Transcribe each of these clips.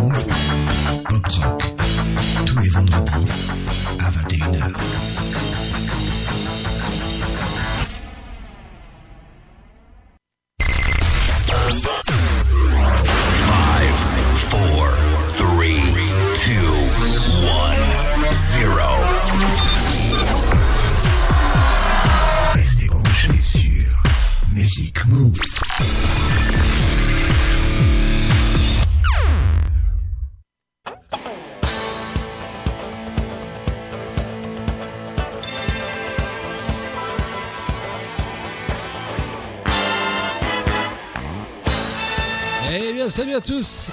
Pop Rock, tous les vendredis à 21h. Salut à tous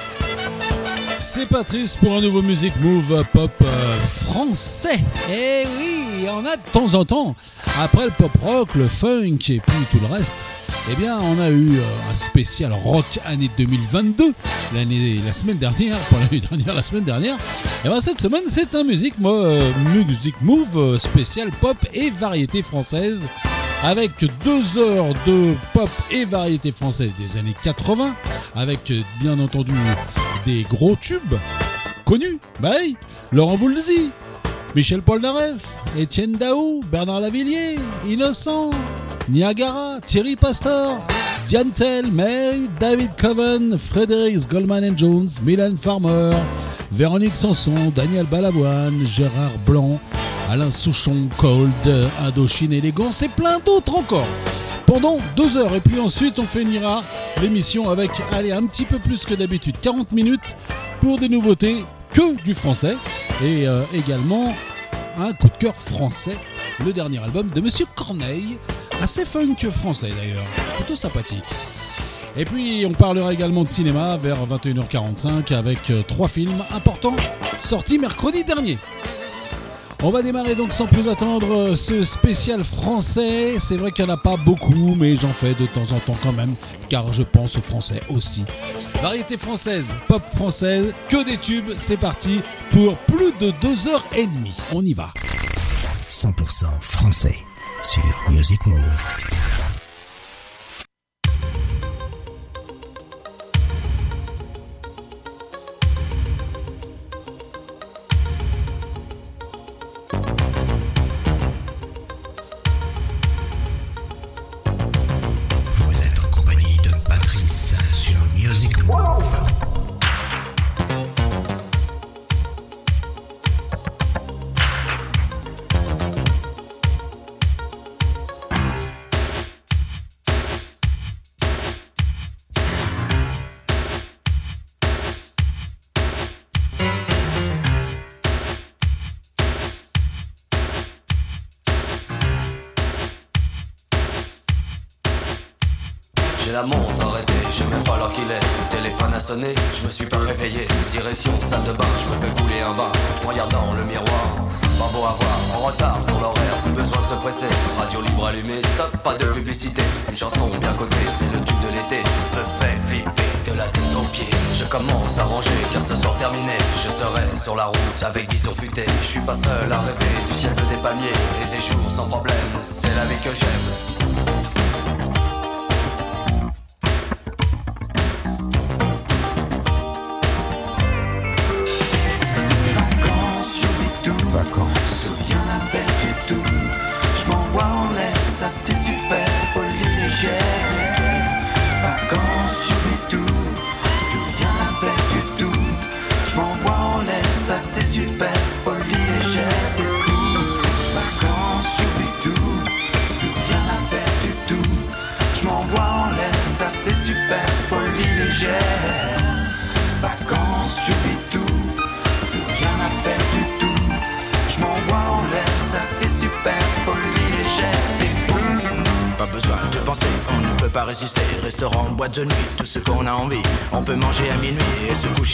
C'est Patrice pour un nouveau Music Move Pop euh, français. Eh oui, on a de temps en temps, après le pop rock, le funk et puis tout le reste, eh bien, on a eu euh, un spécial rock année 2022, l'année, la semaine dernière, pas l'année dernière, la semaine dernière. Et bien, cette semaine, c'est un music, euh, music Move spécial pop et variété française avec deux heures de pop et variété française des années 80, avec bien entendu des gros tubes connus. Bah Laurent Voulzy, Michel Polnareff, Étienne Daou, Bernard Lavillier, Innocent, Niagara, Thierry Pastor, Diane Tell, May, David Coven, Frédéric Goldman Jones, Milan Farmer, Véronique Sanson, Daniel Balavoine, Gérard Blanc, Alain Souchon, Cold, Indochine Élégance et plein d'autres encore. Pendant deux heures et puis ensuite on finira l'émission avec, allez, un petit peu plus que d'habitude, 40 minutes pour des nouveautés que du français et euh, également un coup de cœur français, le dernier album de Monsieur Corneille, assez funk français d'ailleurs, plutôt sympathique. Et puis on parlera également de cinéma vers 21h45 avec euh, trois films importants sortis mercredi dernier. On va démarrer donc sans plus attendre euh, ce spécial français. C'est vrai qu'il n'y en a pas beaucoup, mais j'en fais de temps en temps quand même, car je pense aux Français aussi. Variété française, pop française, que des tubes, c'est parti pour plus de deux heures et demie. On y va. 100% français sur Music Move.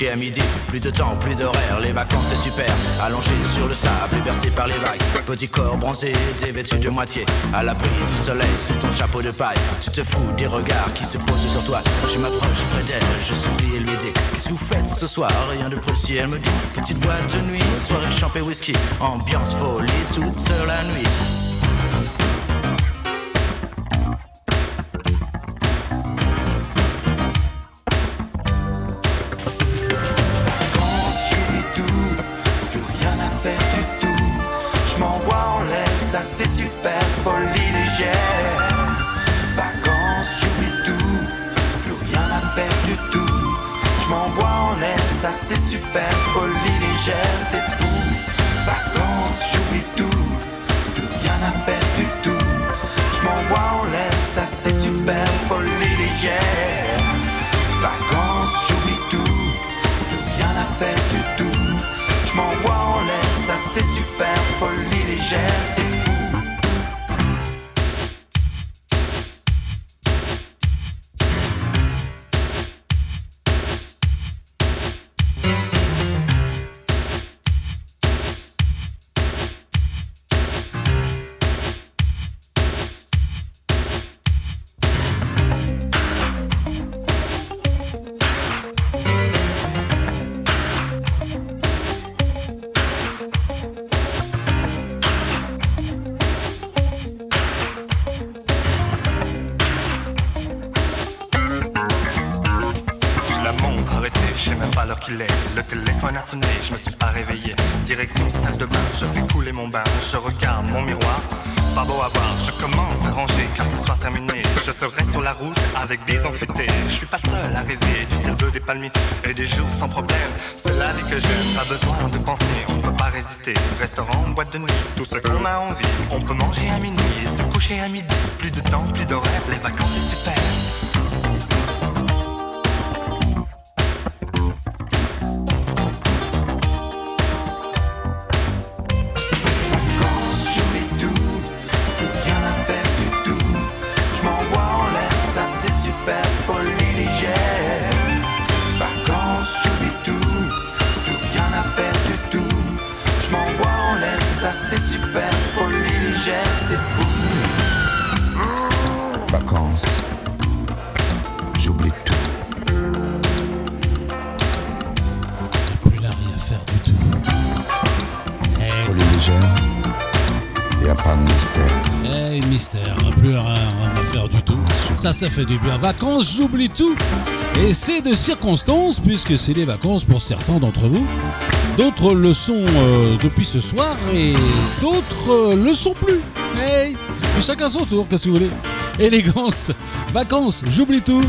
À midi. Plus de temps, plus d'horaire, les vacances c'est super. Allongé sur le sable et bercé par les vagues. Petit corps bronzé, dévêtu de moitié. À l'abri du soleil, sous ton chapeau de paille. Tu te fous des regards qui se posent sur toi. Je m'approche près d'elle, je souris et lui dis Qu'est-ce que vous faites ce soir? Rien de précis, elle me dit Petite boîte de nuit, soirée champée whisky. Ambiance folie toute la nuit. C'est super, folie légère, c'est fou. Vacances, j'oublie tout, plus rien à faire du tout. Je m'envoie en l'air, ça c'est super, folie légère. Vacances, j'oublie tout, plus rien à faire du tout. Je m'envoie en l'air, ça c'est super, folie légère, Ça, ça fait du bien. Vacances, j'oublie tout. Et c'est de circonstances, puisque c'est les vacances pour certains d'entre vous. D'autres le sont euh, depuis ce soir et d'autres euh, le sont plus. Hey, chacun son tour, qu'est-ce que vous voulez? Élégance, vacances, j'oublie tout.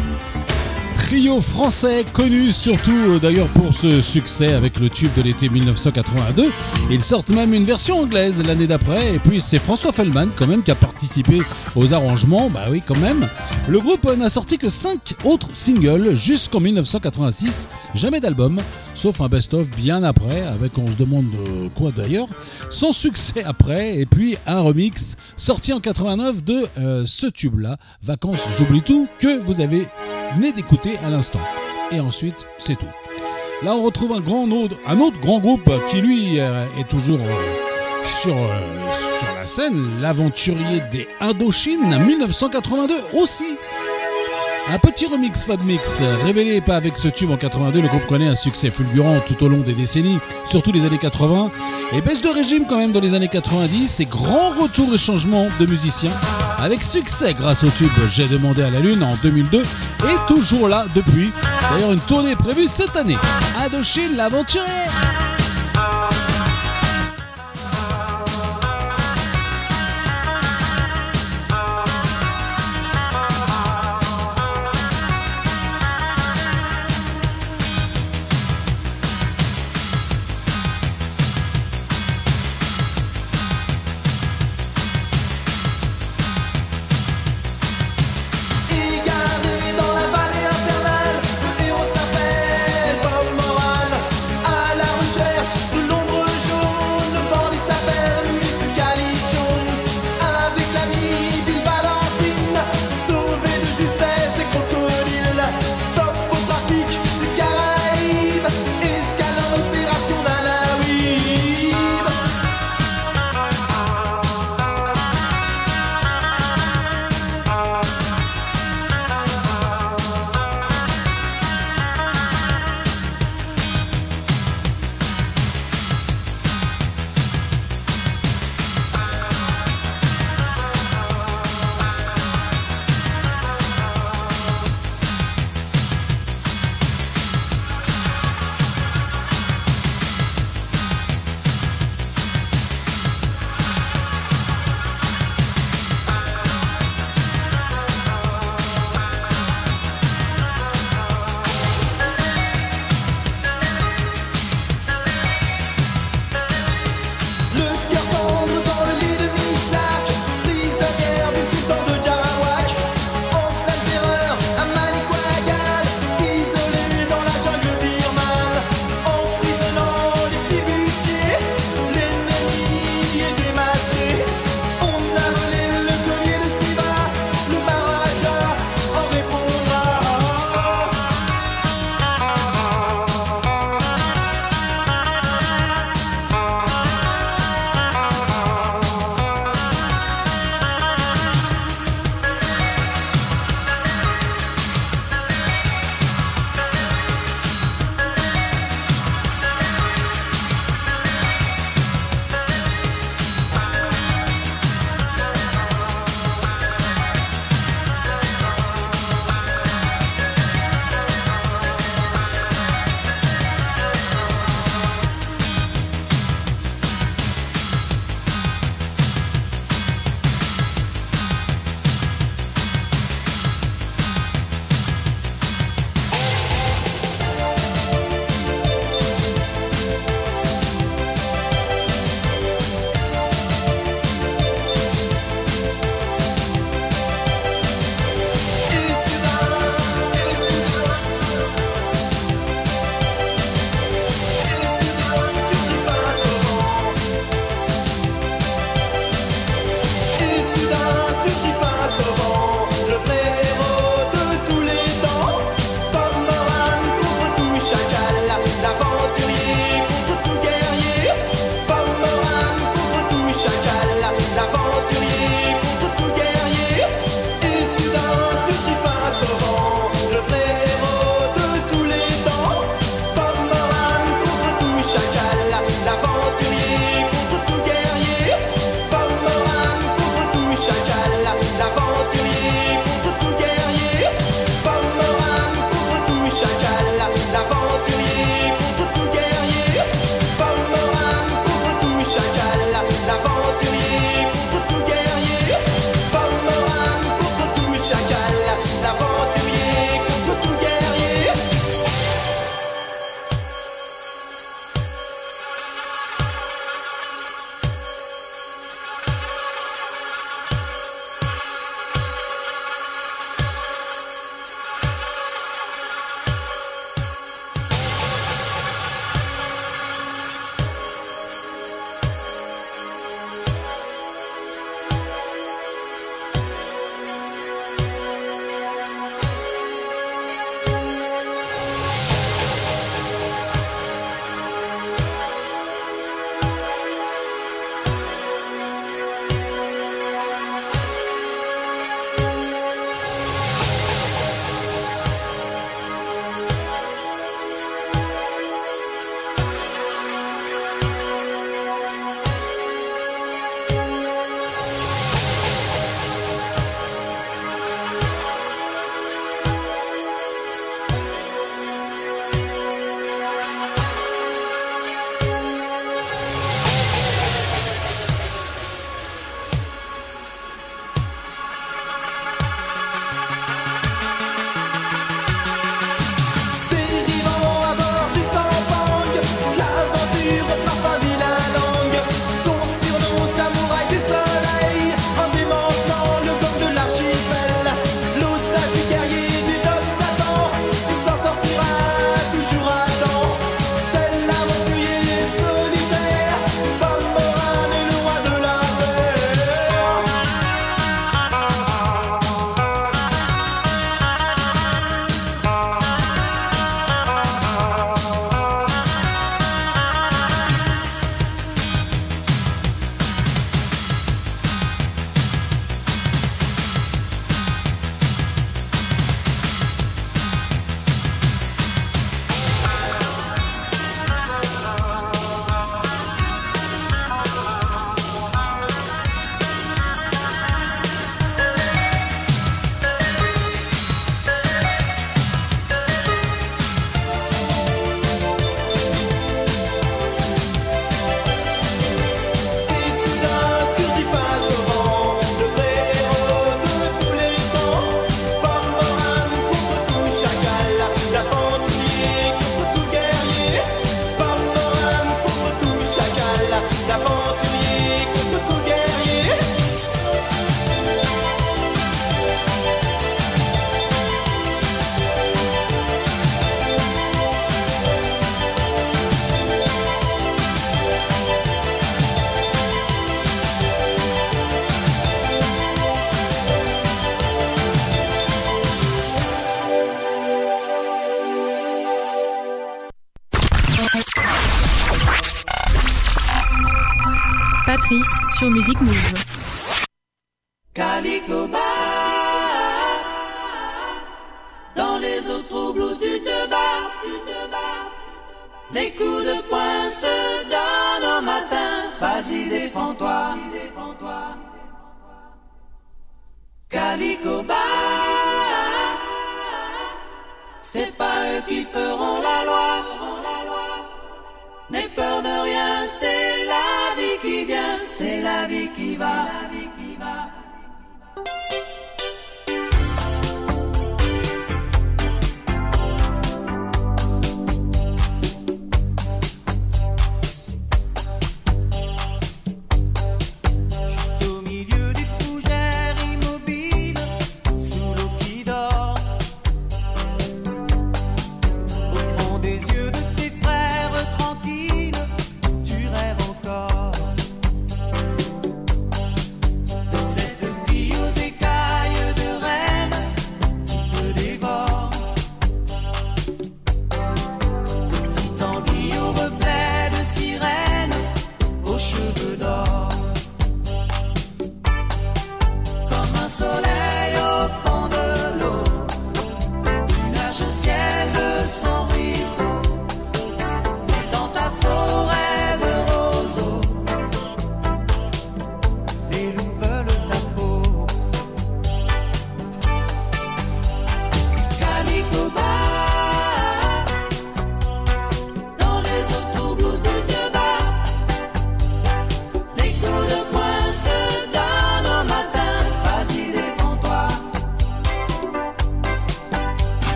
Trio français connu surtout euh, d'ailleurs pour ce succès avec le tube de l'été 1982. Ils sortent même une version anglaise l'année d'après et puis c'est François Feldman quand même qui a aux arrangements, bah oui quand même. Le groupe n'a sorti que 5 autres singles jusqu'en 1986, jamais d'album, sauf un best-of bien après avec on se demande euh, quoi d'ailleurs, sans succès après et puis un remix sorti en 89 de euh, ce tube-là, Vacances j'oublie tout, que vous avez venez d'écouter à l'instant. Et ensuite, c'est tout. Là, on retrouve un, grand autre, un autre grand groupe qui, lui, euh, est toujours sur scène, l'aventurier des Indochines, 1982 aussi. Un petit remix Fab Mix, révélé pas avec ce tube en 82, le groupe connaît un succès fulgurant tout au long des décennies, surtout les années 80, et baisse de régime quand même dans les années 90, et grand retour et changement de musiciens, avec succès grâce au tube J'ai demandé à la Lune en 2002, et toujours là depuis. D'ailleurs une tournée prévue cette année. Indochine l'aventurier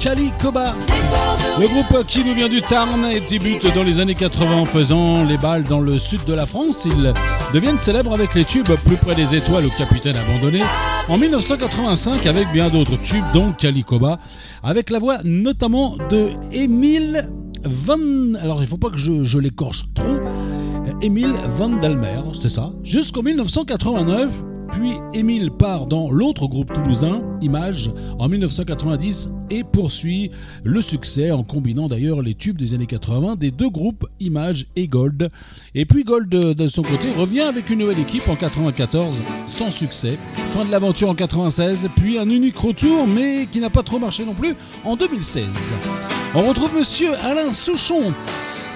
Kali Koba. Le groupe qui nous vient du Tarn et débute dans les années 80 en faisant les balles dans le sud de la France. Ils deviennent célèbres avec les tubes Plus près des étoiles au capitaine abandonné en 1985 avec bien d'autres tubes dont Kali Koba avec la voix notamment de Émile Van... Alors il faut pas que je, l'écorche trop. Émile Van Dalmer, c'est ça. Jusqu'en 1989, puis Émile part dans l'autre groupe toulousain, Image, en 1990 et poursuit le succès en combinant d'ailleurs les tubes des années 80 des deux groupes Image et Gold. Et puis Gold de son côté revient avec une nouvelle équipe en 94 sans succès. Fin de l'aventure en 96, puis un unique retour mais qui n'a pas trop marché non plus en 2016. On retrouve monsieur Alain Souchon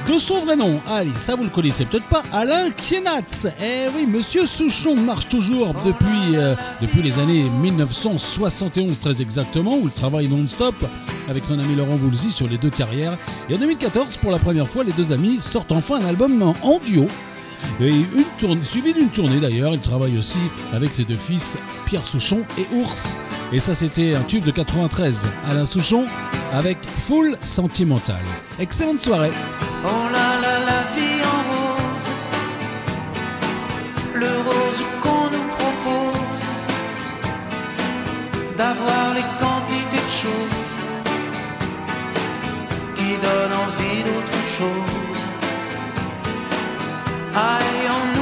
de son vrai nom, allez, ça vous le connaissez peut-être pas, Alain Kienatz. Eh oui, Monsieur Souchon marche toujours depuis, euh, les années 1971 très exactement, où il travaille non-stop avec son ami Laurent Voulzy sur les deux carrières. Et en 2014, pour la première fois, les deux amis sortent enfin un album en duo. Et une tournée, suivi d'une tournée d'ailleurs, il travaille aussi avec ses deux fils, Pierre Souchon et Ours. Et ça, c'était un tube de 93. Alain Souchon avec Full Sentimental. Excellente soirée. Oh là là, la vie en rose, le rose qu'on nous propose, d'avoir les quantités de choses qui donnent envie d'autre chose. Aïe,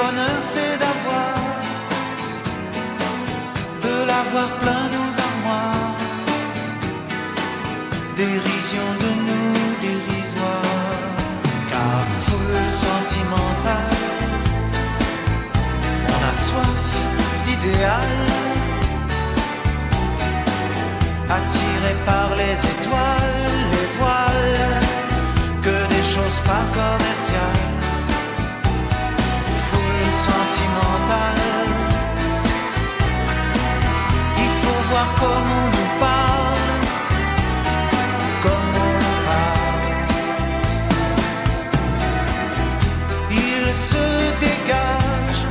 bonheur c'est d'avoir, de l'avoir plein nos armoires. Dérision de nous dérisoire, car foule sentimentale, on a soif d'idéal, attiré par les étoiles, les voiles, que des choses pas commerciales, foule sentimentale, il faut voir comment on nous parle comme on parle. Il se dégage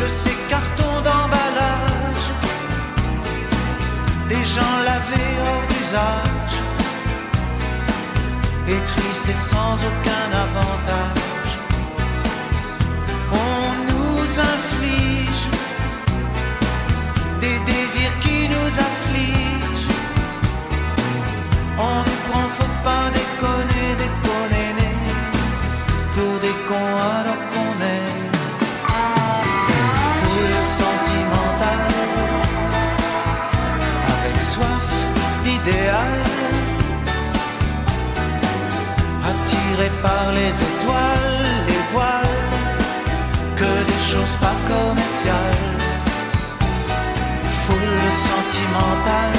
de ces cartons d'emballage, des gens lavés hors d'usage, et tristes et sans aucun avantage. Nous inflige des désirs qui nous affligent. On nous prend, faut pas déconner, déconner, pour des cons alors qu'on est. Des foules sentimentales, avec soif d'idéal, attirés par les étoiles, les voiles, choses pas commerciales, foule sentimentale.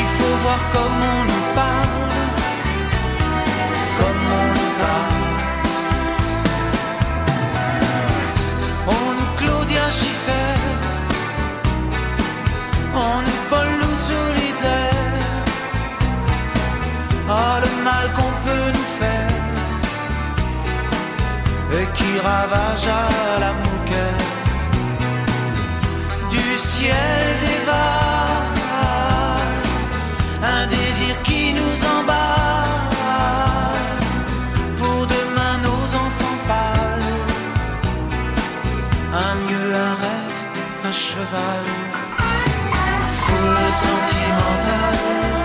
Il faut voir comme on ravage à la mouquette du ciel des un désir qui nous emballe. Pour demain, nos enfants pâles. Un mieux, un rêve, un cheval. Foule sentimentale.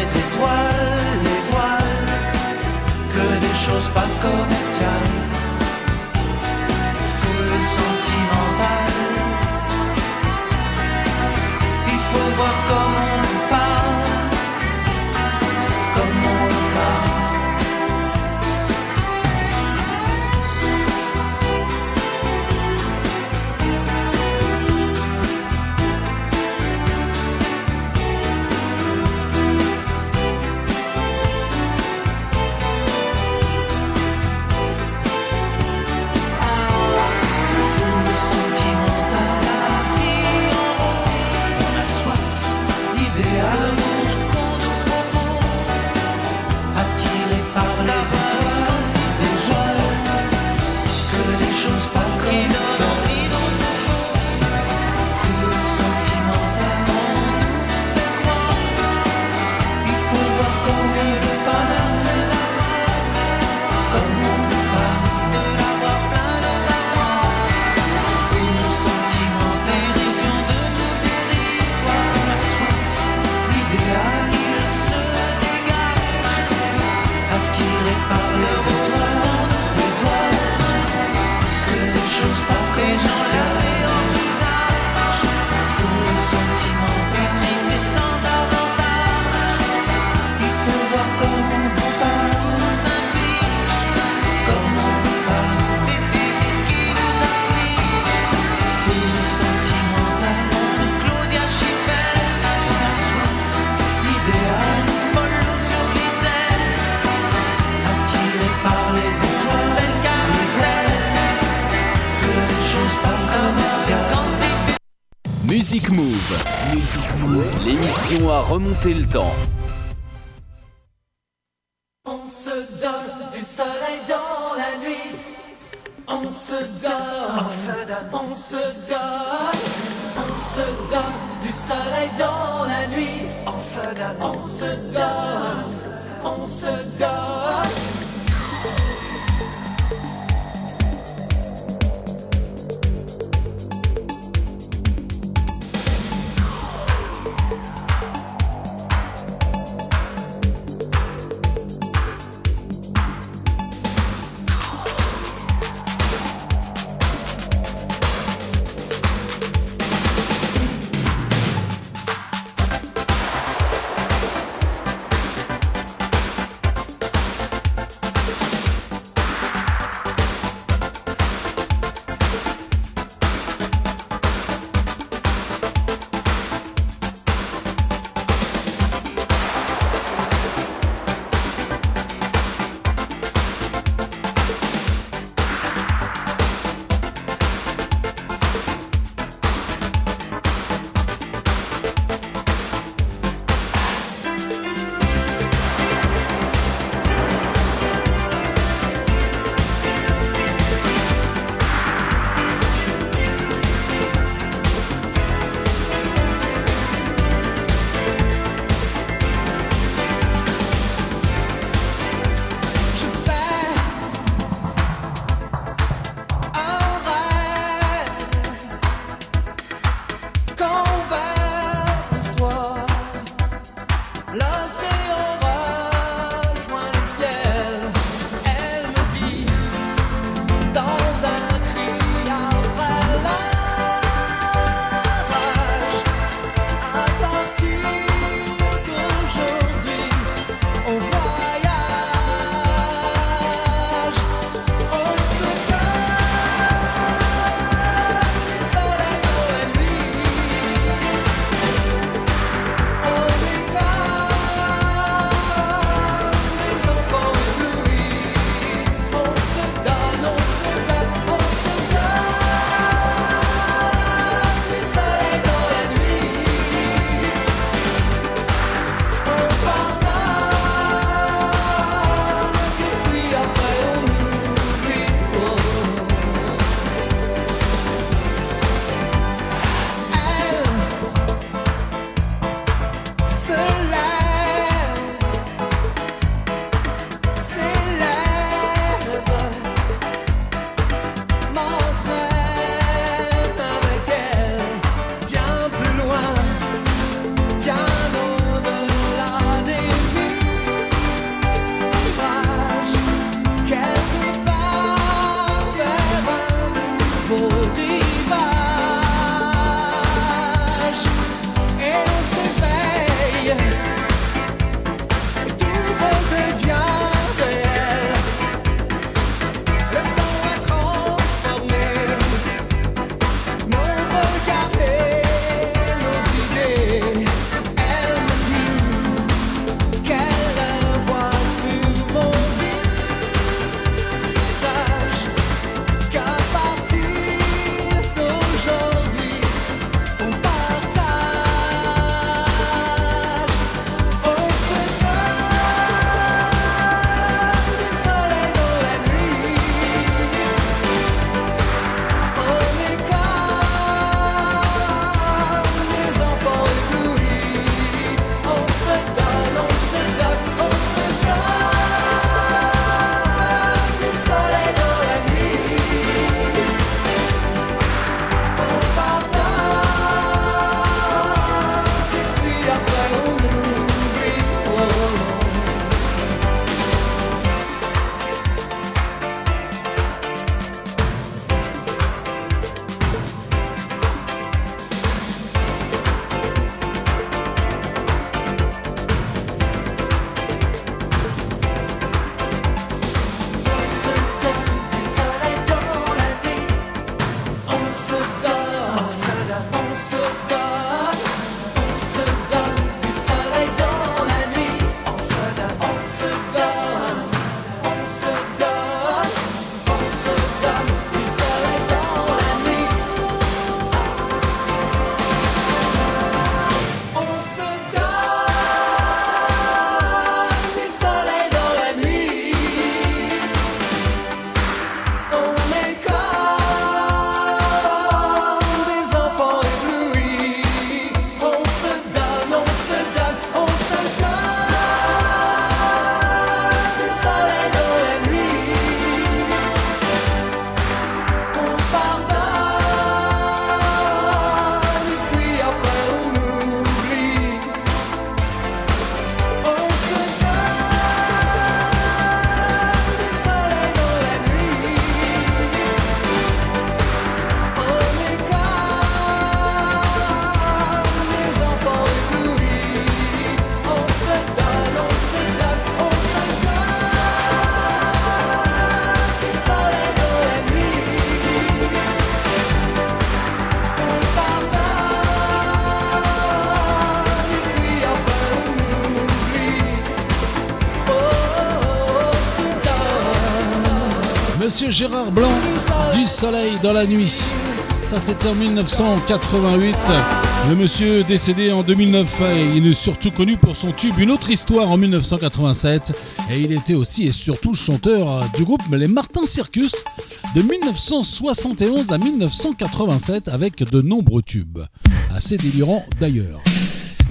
Les étoiles, les voiles. Que des choses pas commerciales foule sentimentale. Il faut voir comment remonter le temps. Monsieur Gérard Blanc, du soleil dans la nuit. Ça c'était en 1988. Le monsieur décédé en 2009 et il est surtout connu pour son tube Une autre histoire en 1987 et il était aussi et surtout chanteur du groupe Les Martins Circus de 1971 à 1987 avec de nombreux tubes. Assez délirant d'ailleurs.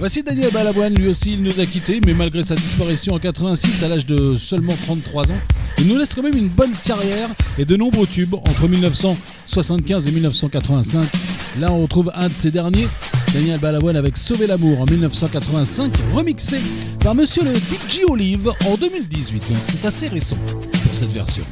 Voici Daniel Balavoine, lui aussi il nous a quittés, mais malgré sa disparition en 86 à l'âge de seulement 33 ans, il nous laisse quand même une bonne carrière et de nombreux tubes entre 1975 et 1985. Là on retrouve un de ces derniers, Daniel Balavoine avec Sauver l'amour en 1985, remixé par monsieur le DJ Olive en 2018. Donc c'est assez récent pour cette version.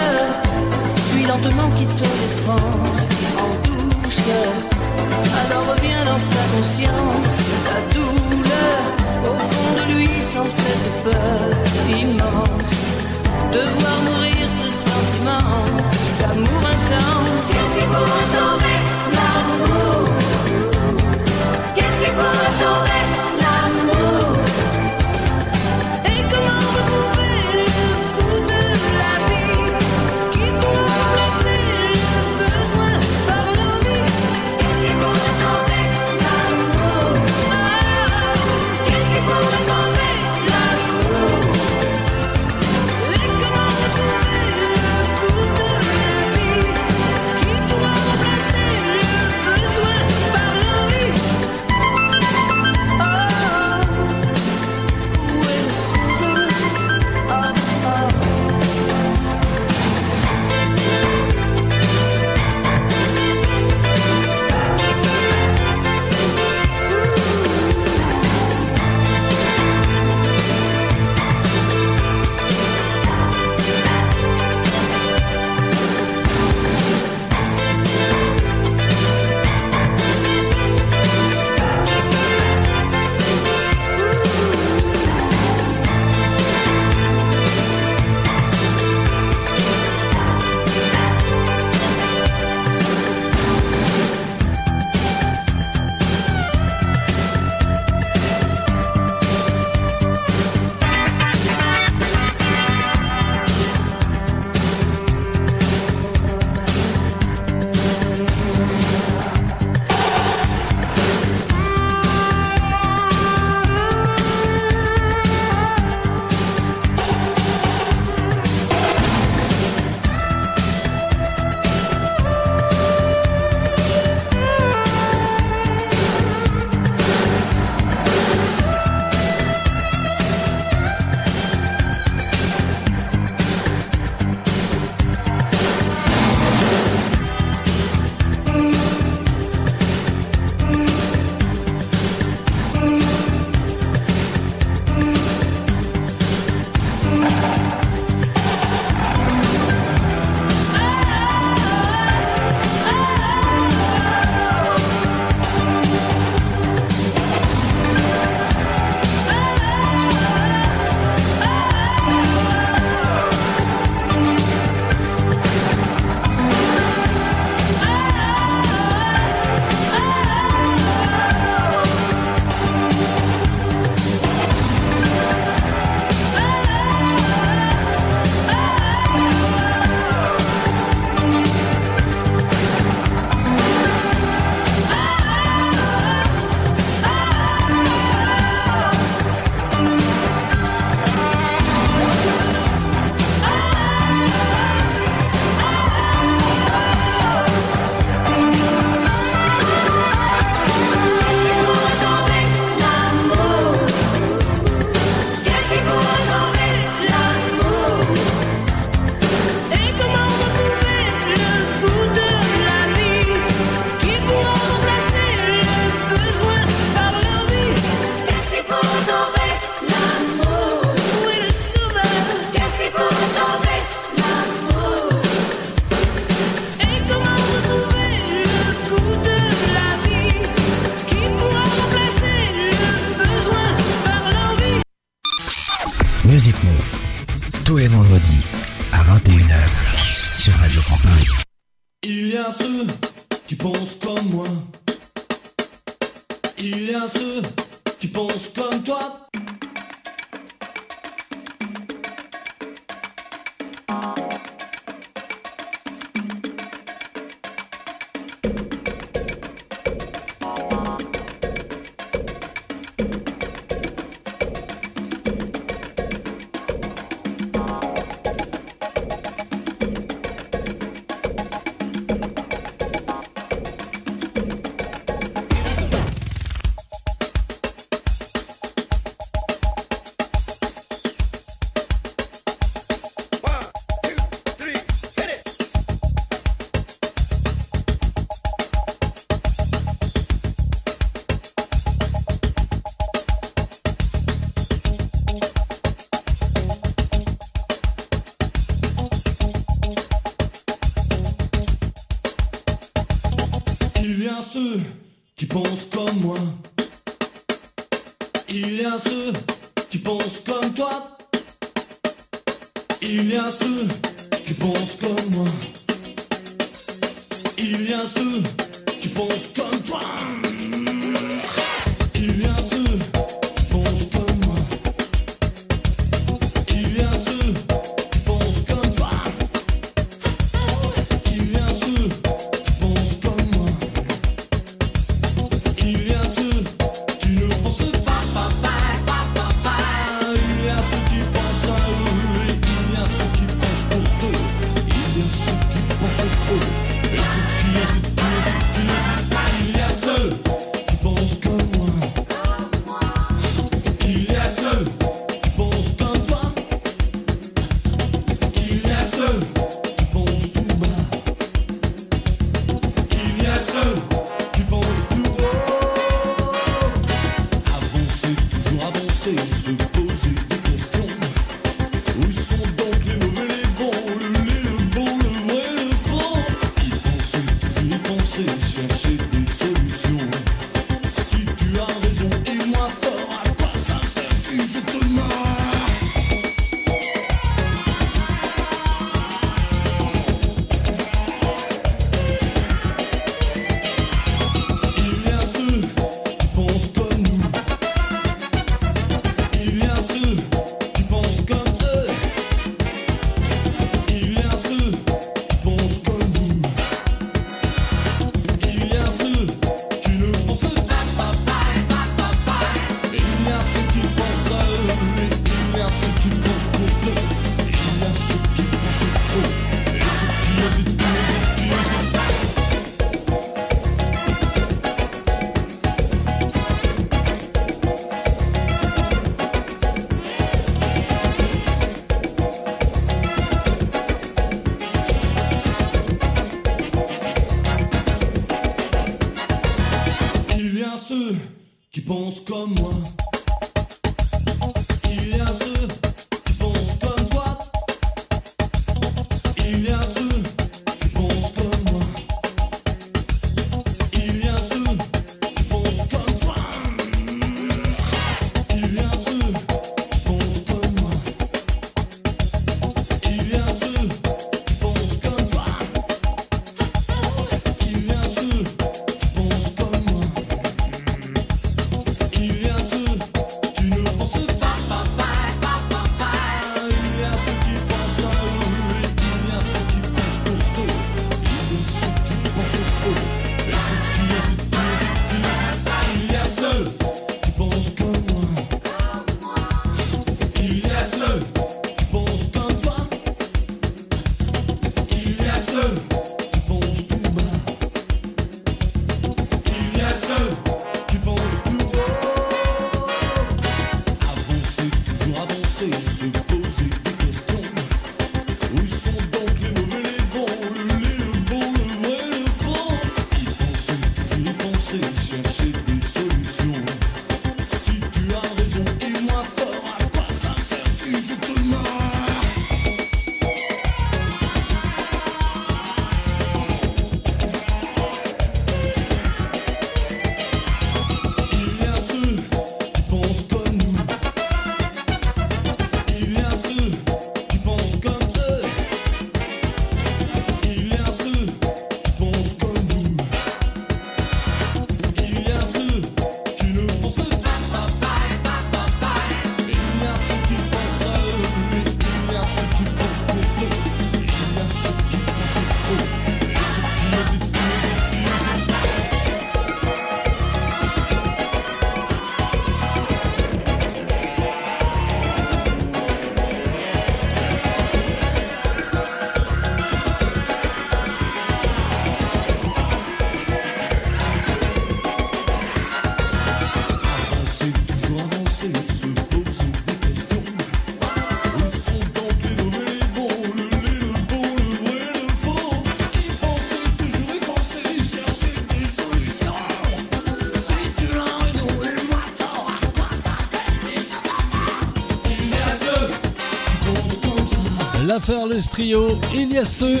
Le trio. Il y a ceux,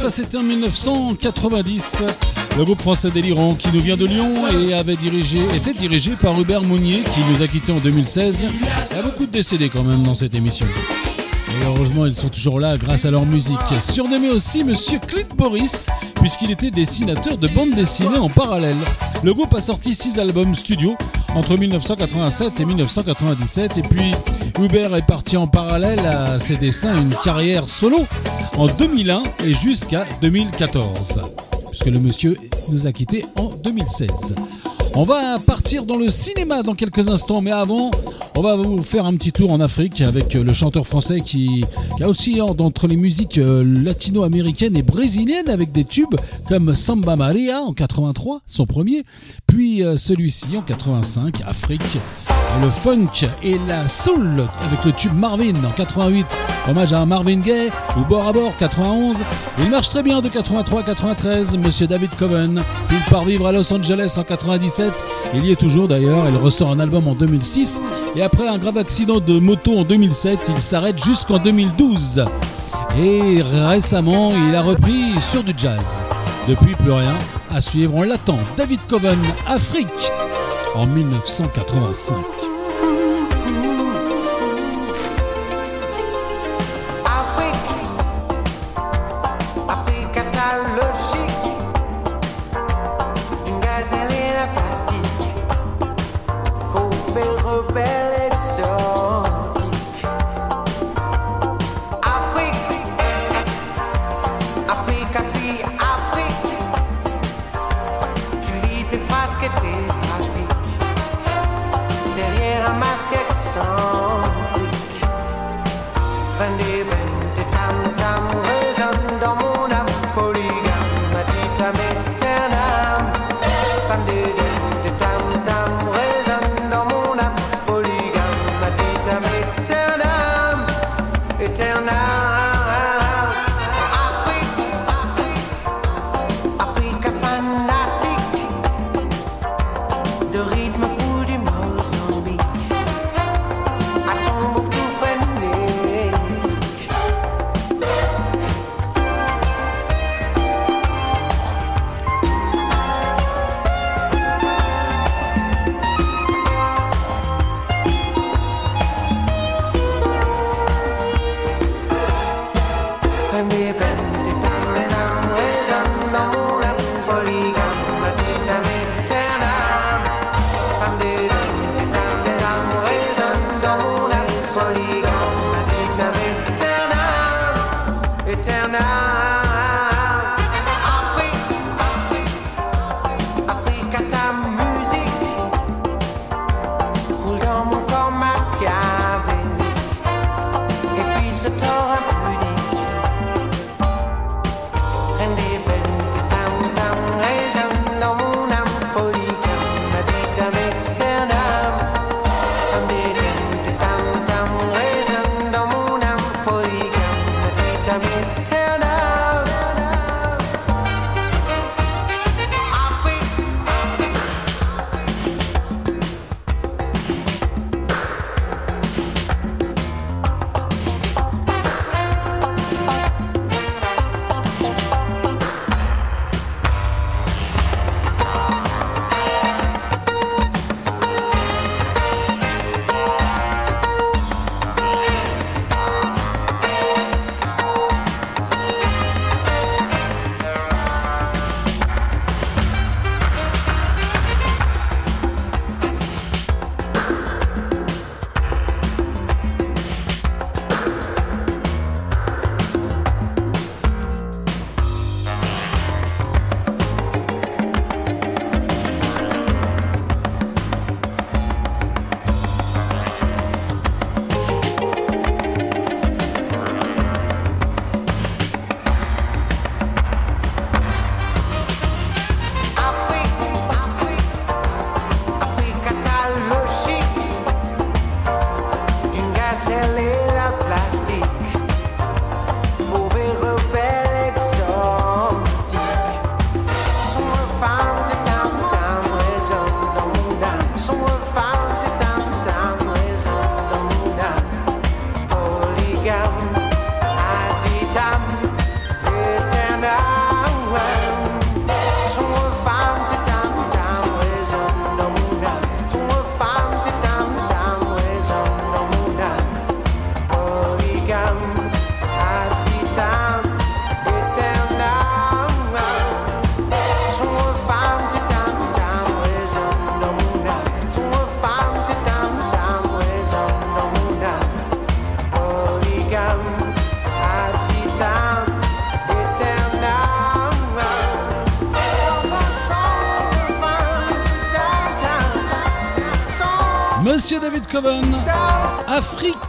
ça c'était en 1990. Le groupe français Délirant qui nous vient de Lyon et avait dirigé, était dirigé par Hubert Mounier qui nous a quittés en 2016. Il y a beaucoup de décédés quand même dans cette émission. Et heureusement, ils sont toujours là grâce à leur musique. Surnommé aussi Monsieur Clint Boris, puisqu'il était dessinateur de bande dessinée en parallèle. Le groupe a sorti 6 albums studio entre 1987 et 1997. Et puis, Hubert est parti en parallèle à ses dessins une carrière solo en 2001 et jusqu'à 2014. Puisque le monsieur nous a quittés en 2016. On va partir dans le cinéma dans quelques instants, mais avant, on va vous faire un petit tour en Afrique avec le chanteur français qui, qui a aussi entre les musiques euh, latino-américaines et brésiliennes avec des tubes comme Samba Maria en 83, son premier, puis euh, celui-ci en 85, Afrique, le funk et la soul avec le tube Marvin en 88, hommage à Marvin Gaye ou Bord à bord 91. Il marche très bien de 83 à 93, Monsieur David Coven, il part vivre à Los Angeles en 97. Il y est toujours d'ailleurs, il ressort un album en 2006 et après un grave accident de moto en 2007, il s'arrête jusqu'en 2012. Et récemment, il a repris sur du jazz. Depuis plus rien à suivre, on l'attend. David Coven, Afrique, en 1985.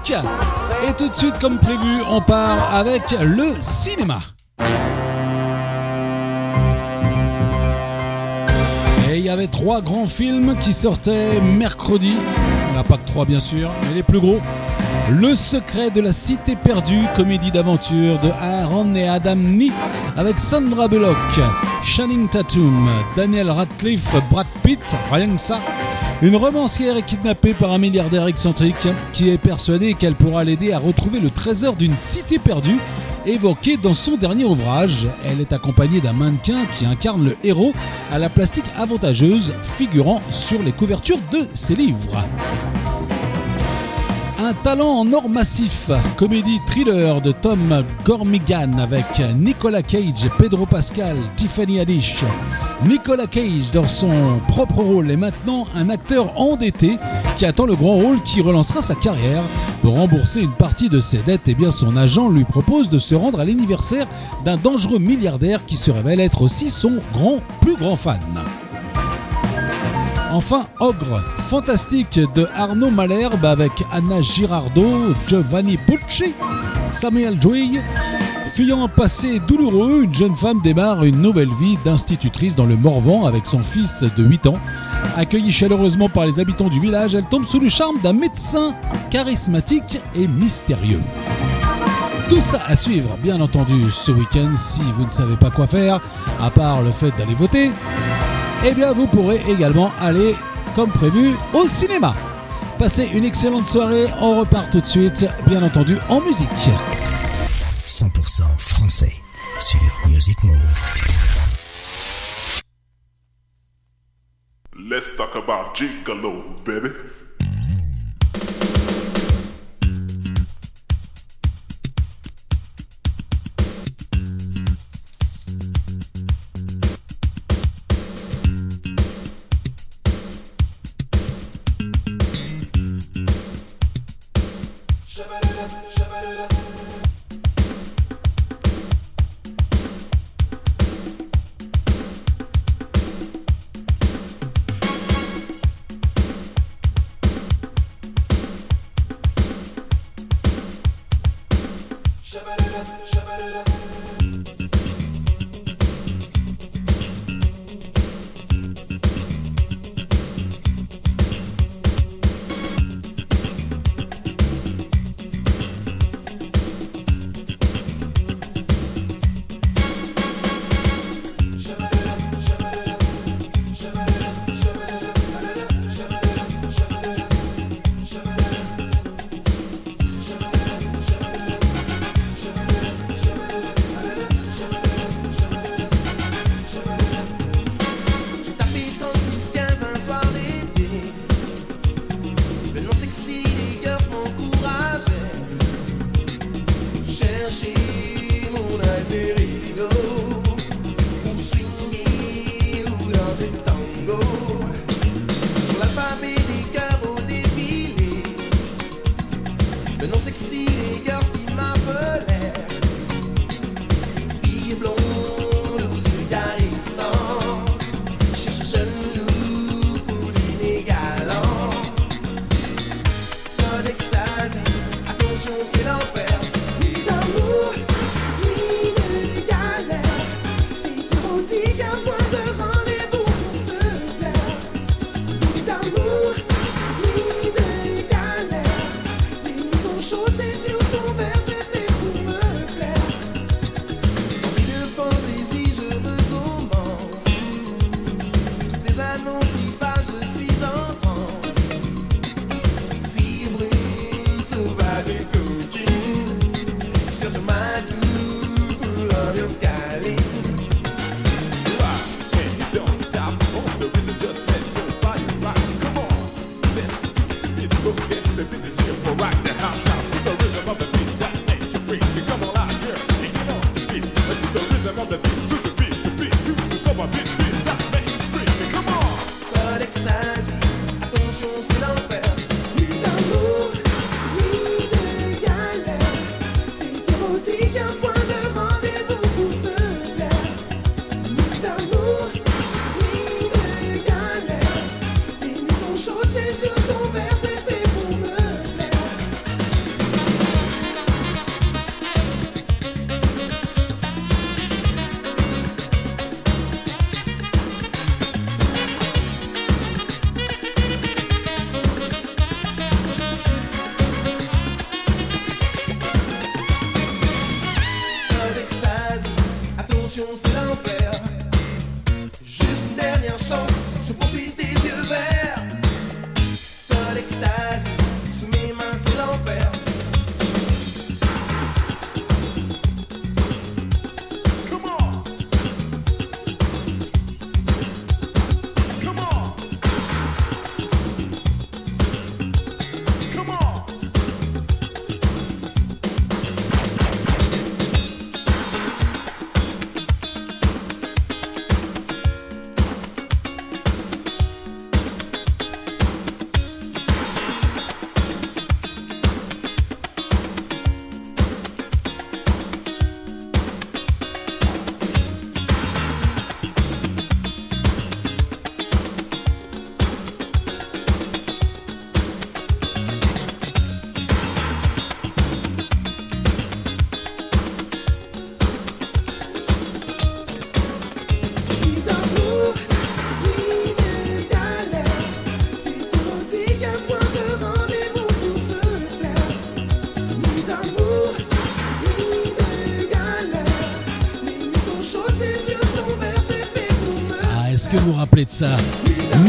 Et tout de suite, comme prévu, on part avec le cinéma. Et il y avait trois grands films qui sortaient mercredi. Il n'y en a pas que trois, bien sûr, mais les plus gros. Le secret de la cité perdue, comédie d'aventure de Aaron et Adam Nee avec Sandra Bullock, Channing Tatum, Daniel Radcliffe, Brad Pitt, rien que ça. Une romancière est kidnappée par un milliardaire excentrique qui est persuadé qu'elle pourra l'aider à retrouver le trésor d'une cité perdue évoqué dans son dernier ouvrage. Elle est accompagnée d'un mannequin qui incarne le héros à la plastique avantageuse figurant sur les couvertures de ses livres. Un talent en or massif, comédie thriller de Tom Gormigan avec Nicolas Cage, Pedro Pascal, Tiffany Haddish. Nicolas Cage, dans son propre rôle, est maintenant un acteur endetté qui attend le grand rôle qui relancera sa carrière. Pour rembourser une partie de ses dettes, eh bien son agent lui propose de se rendre à l'anniversaire d'un dangereux milliardaire qui se révèle être aussi son grand, plus grand fan. Enfin, Ogre, fantastique de Arnaud Malherbe avec Anna Girardot, Giovanni Pucci, Samuel Jouy. Fuyant un passé douloureux, une jeune femme démarre une nouvelle vie d'institutrice dans le Morvan avec son fils de 8 ans. Accueillie chaleureusement par les habitants du village, elle tombe sous le charme d'un médecin charismatique et mystérieux. Tout ça à suivre, bien entendu, ce week-end si vous ne savez pas quoi faire, à part le fait d'aller voter eh bien vous pourrez également aller, comme prévu, au cinéma. Passez une excellente soirée, on repart tout de suite, bien entendu, en musique. 100% français sur Music Move. Let's talk about Gigolo, baby.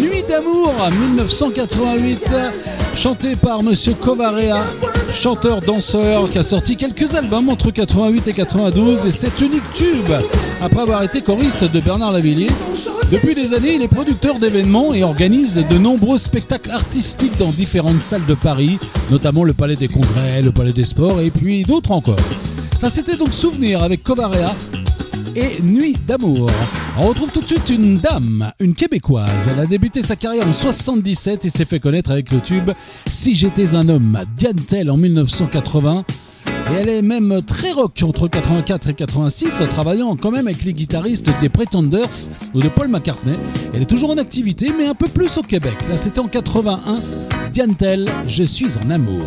Nuit d'amour 1988, chanté par Monsieur Covarea, chanteur danseur qui a sorti quelques albums entre 88 et 92 et c'est unique tube après avoir été choriste de Bernard Lavillier. Depuis des années, il est producteur d'événements et organise de nombreux spectacles artistiques dans différentes salles de Paris, notamment le Palais des Congrès, le Palais des Sports et puis d'autres encore. Ça c'était donc Souvenir avec Covarea et Nuit d'amour. On retrouve tout de suite une dame, une québécoise. Elle a débuté sa carrière en 77 et s'est fait connaître avec le tube Si j'étais un homme, Diane Tell en 1980. Et elle est même très rock entre 84 et 86, en travaillant quand même avec les guitaristes des Pretenders ou de Paul McCartney. Elle est toujours en activité, mais un peu plus au Québec. Là, c'était en 81. Diane Tell, Je suis en amour.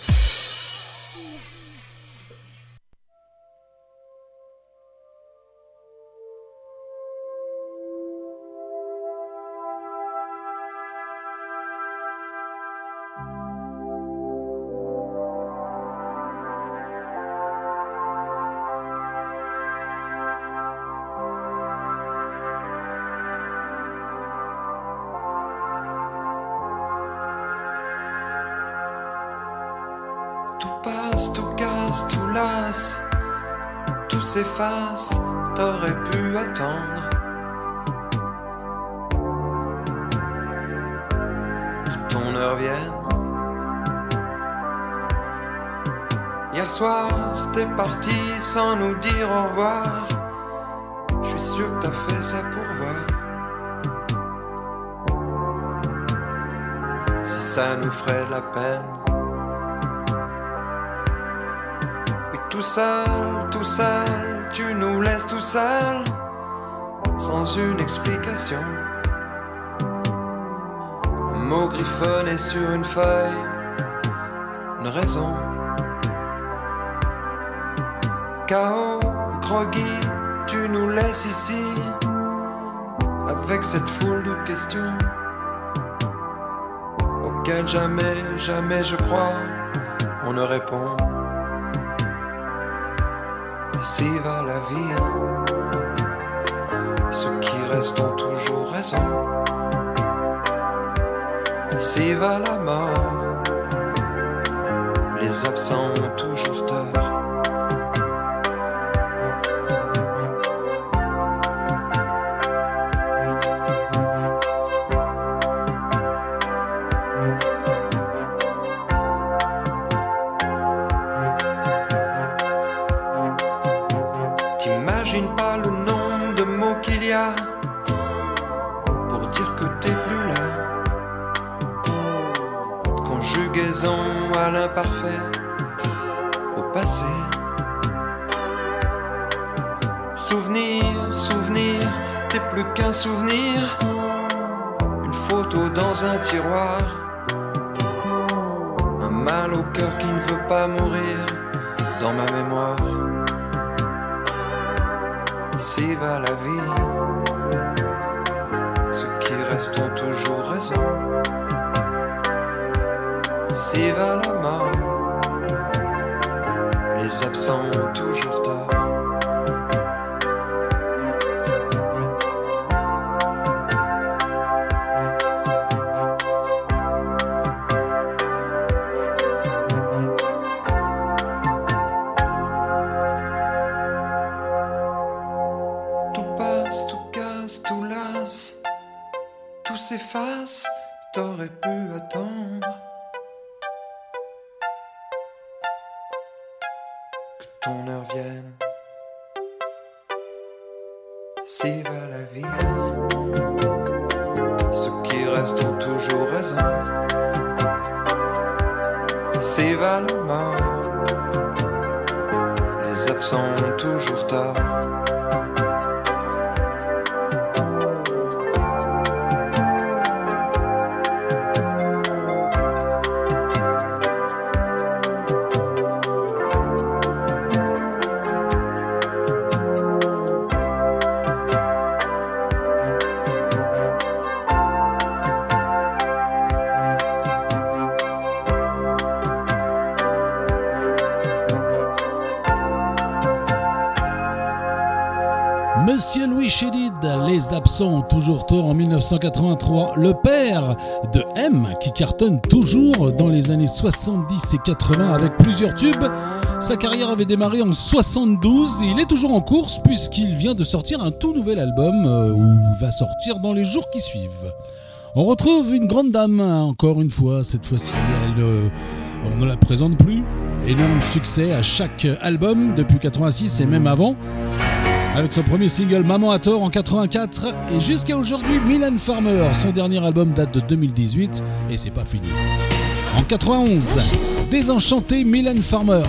Un mot griffonné sur une feuille, une raison. Chaos, groggy, tu nous laisses ici, avec cette foule de questions, auxquelles jamais, jamais je crois, on ne répond. Ici va la vie. Ceux qui restent ont toujours raison. Ici va la mort. Les absents ont toujours tort. 1983. Le père de M, qui cartonne toujours dans les années 70 et 80 avec plusieurs tubes. Sa carrière avait démarré en 72 et il est toujours en course puisqu'il vient de sortir un tout nouvel album euh, ou va sortir dans les jours qui suivent. On retrouve une grande dame, hein, encore une fois, cette fois-ci, on ne la présente plus. Énorme succès à chaque album depuis 86 et même avant avec son premier single Maman à tort en 84 et jusqu'à aujourd'hui Mylène Farmer. Son dernier album date de 2018 et c'est pas fini. En 91, Désenchanté Mylène Farmer.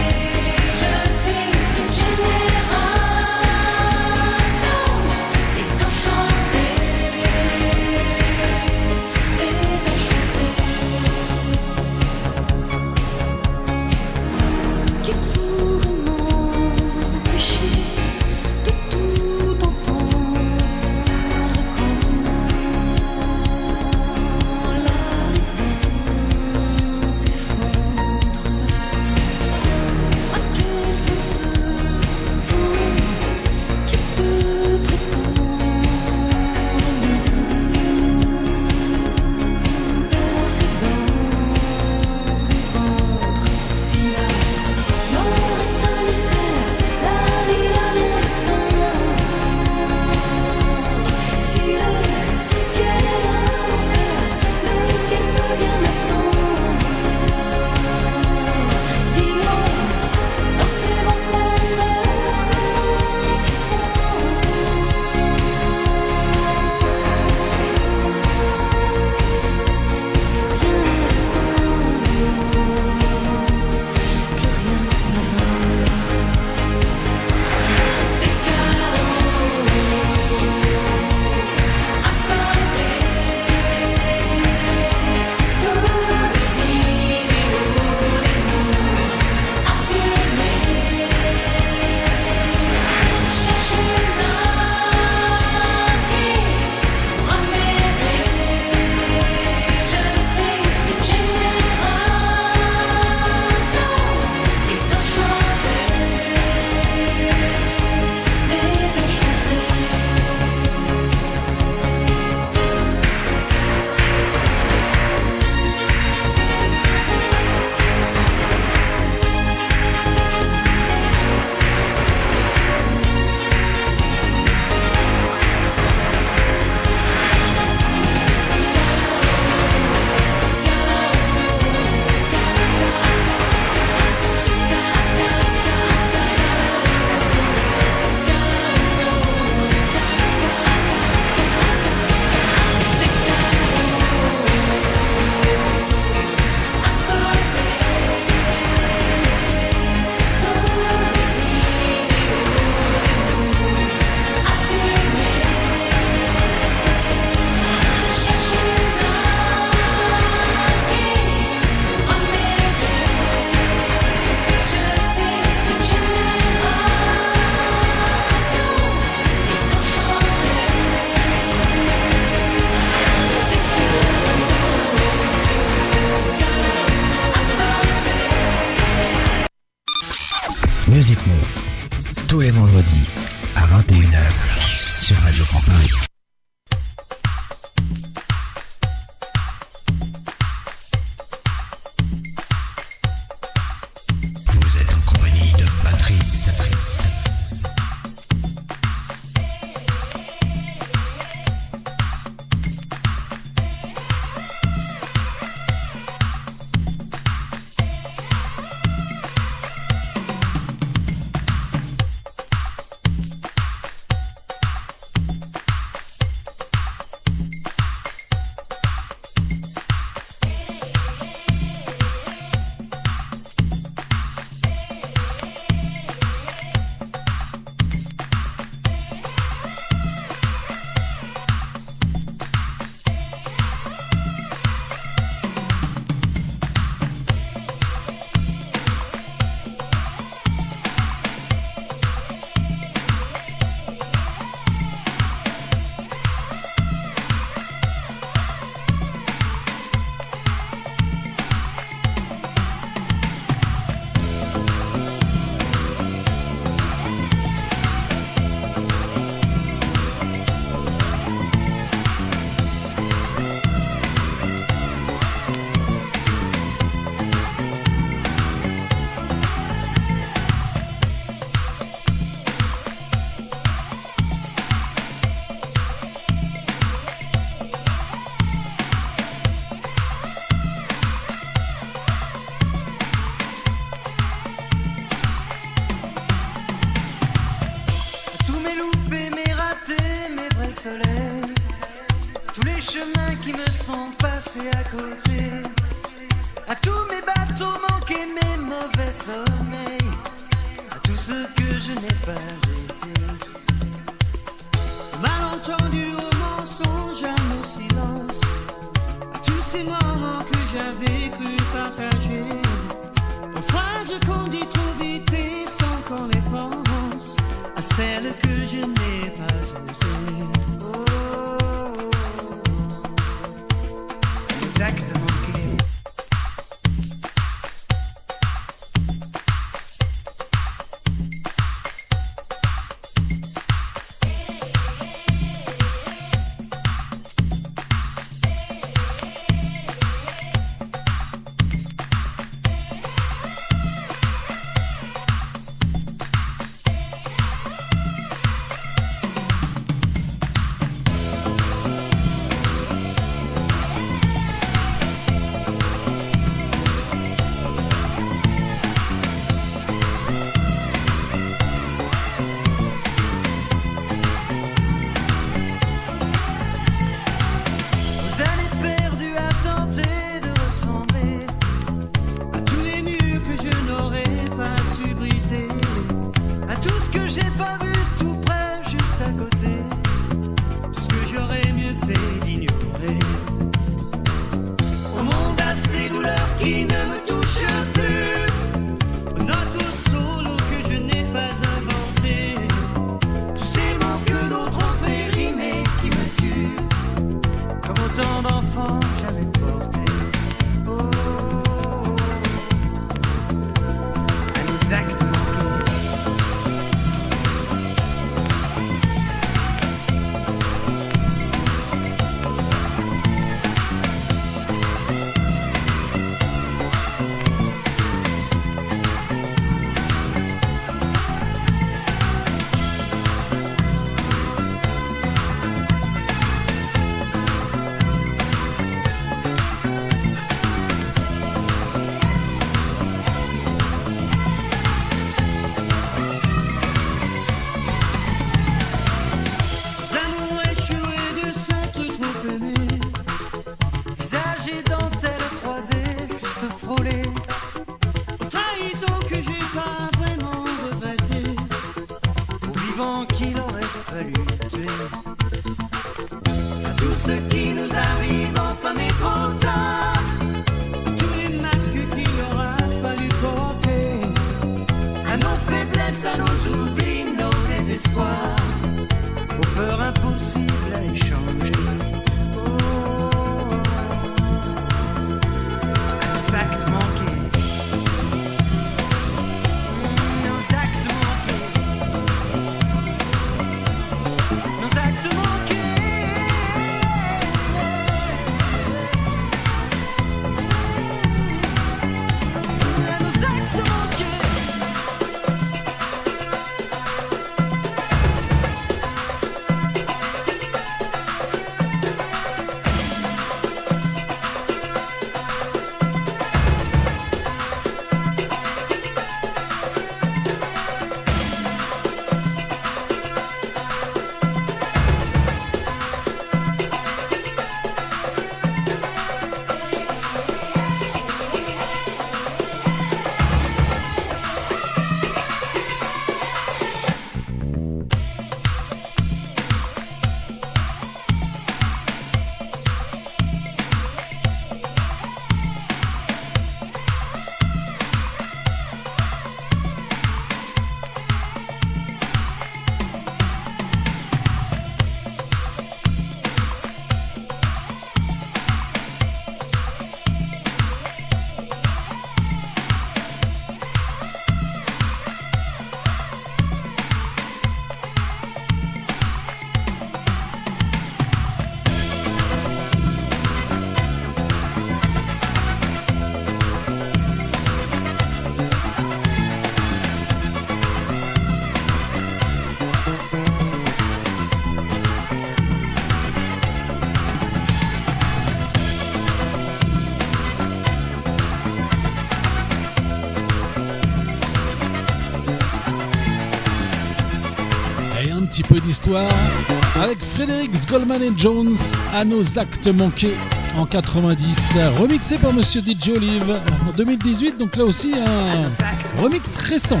Avec Frédéric Goldman et Jones à nos actes manqués en 90, remixé par Monsieur DJ Olive en 2018, donc là aussi un remix récent.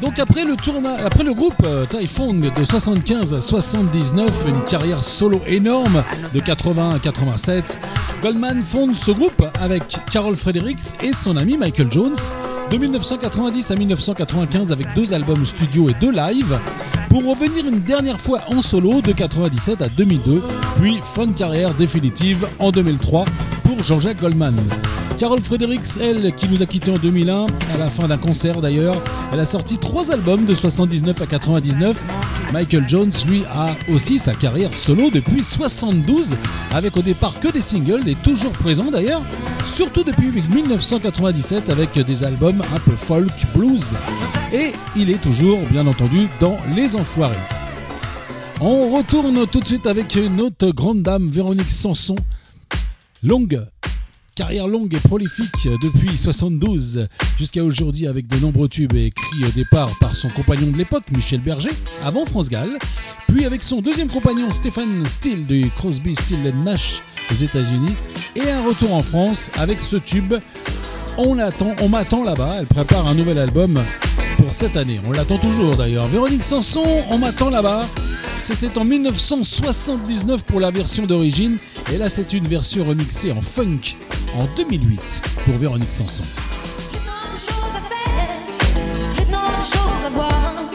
Donc après le, tourna- après le groupe euh, Typhoon de 75 à 79, une carrière solo énorme de 80 à 87, Goldman fonde ce groupe avec Carol Fredericks et son ami Michael Jones. De 1990 à 1995 avec deux albums studio et deux live, pour revenir une dernière fois en solo de 97 à 2002, puis fin de carrière définitive en 2003 pour Jean-Jacques Goldman. Carol Fredericks, elle, qui nous a quittés en 2001, à la fin d'un concert d'ailleurs, elle a sorti trois albums de 79 à 99. Michael Jones, lui, a aussi sa carrière solo depuis 72, avec au départ que des singles et toujours présent d'ailleurs, surtout depuis 1997 avec des albums un peu folk, blues. Et il est toujours, bien entendu, dans Les Enfoirés. On retourne tout de suite avec une autre grande dame, Véronique Sanson. Longue carrière longue et prolifique depuis 72 jusqu'à aujourd'hui avec de nombreux tubes écrits au départ par son compagnon de l'époque, Michel Berger, avant France Gall, puis avec son deuxième compagnon, Stéphane Steele du Crosby, Steele Nash aux États-Unis, et un retour en France avec ce tube. On l'attend, on m'attend là-bas. Elle prépare un nouvel album pour cette année. On l'attend toujours d'ailleurs. Véronique Sanson, on m'attend là-bas. C'était en 1979 pour la version d'origine, et là c'est une version remixée en funk en 2008 pour Véronique Sanson. J'ai tant de choses à voir.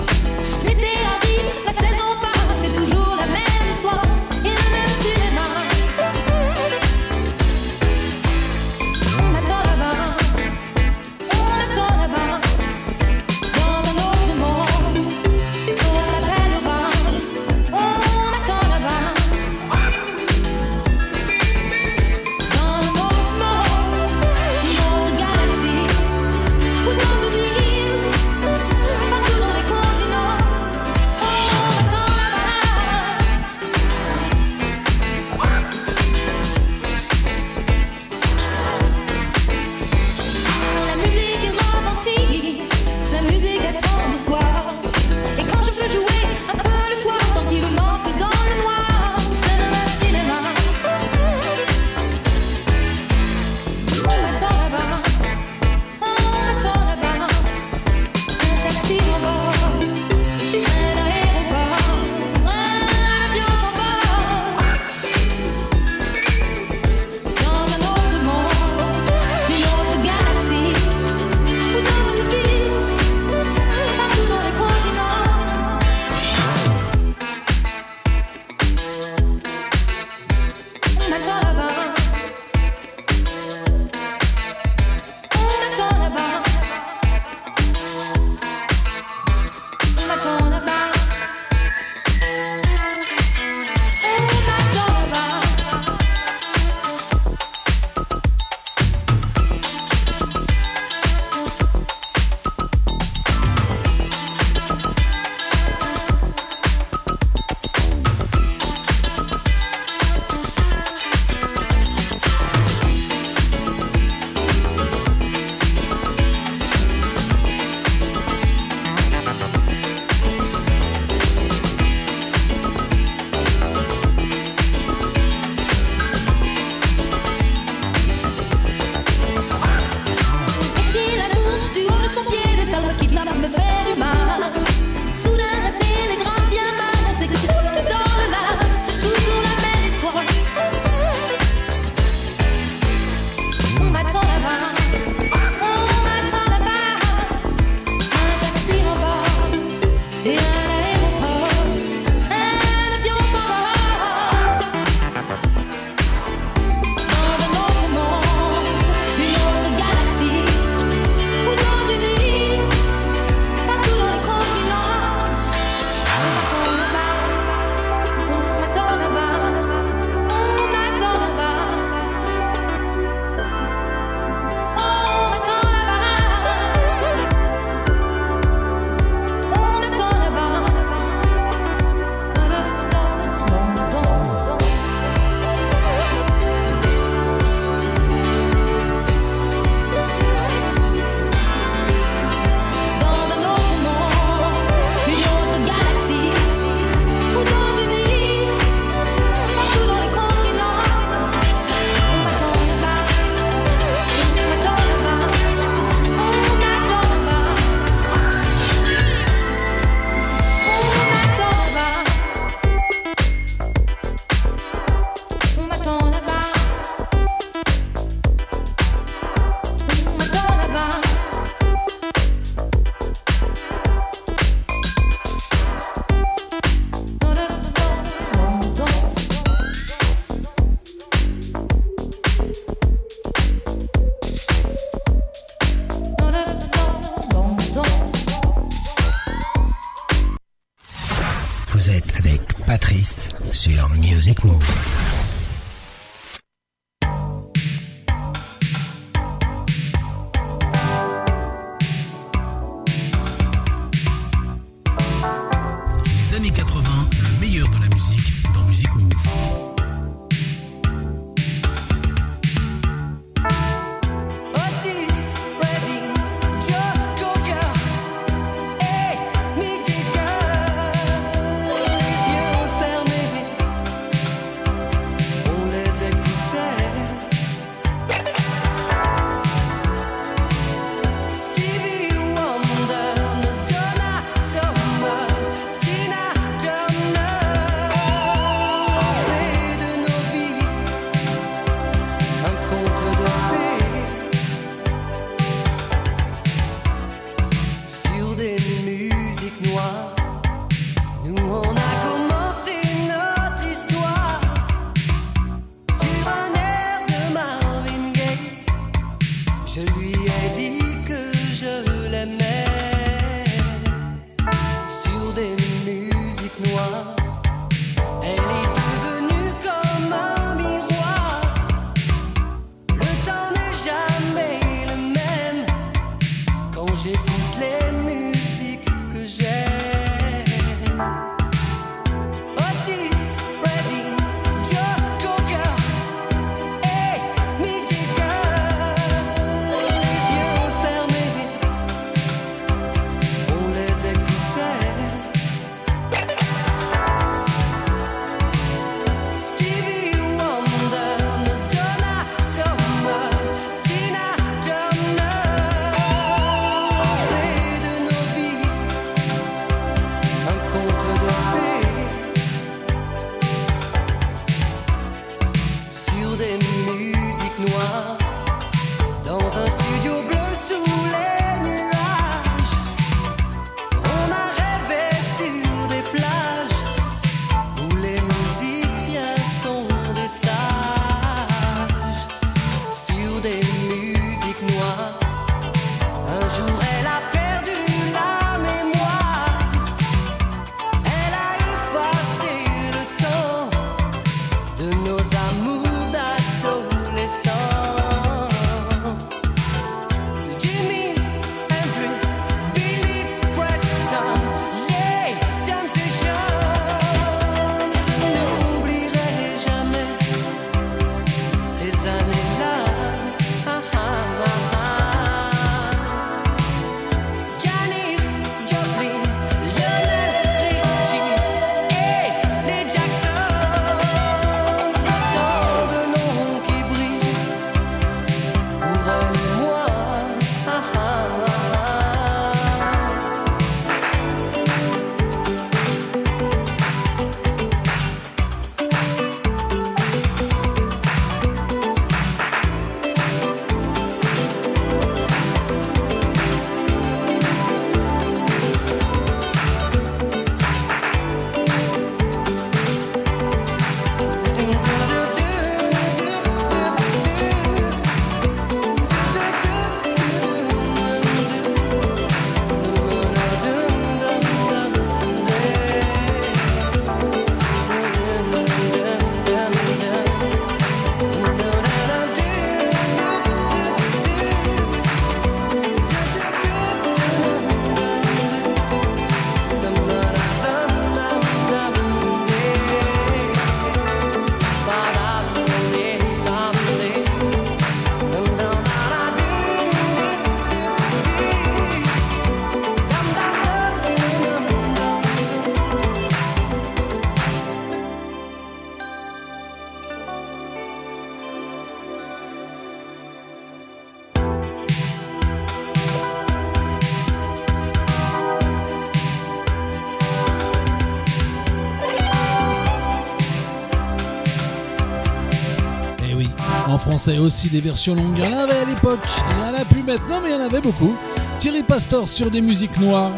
En français aussi des versions longues. Il y en avait à l'époque, il y en a plus maintenant, mais il y en avait beaucoup. Thierry Pastor sur des musiques noires.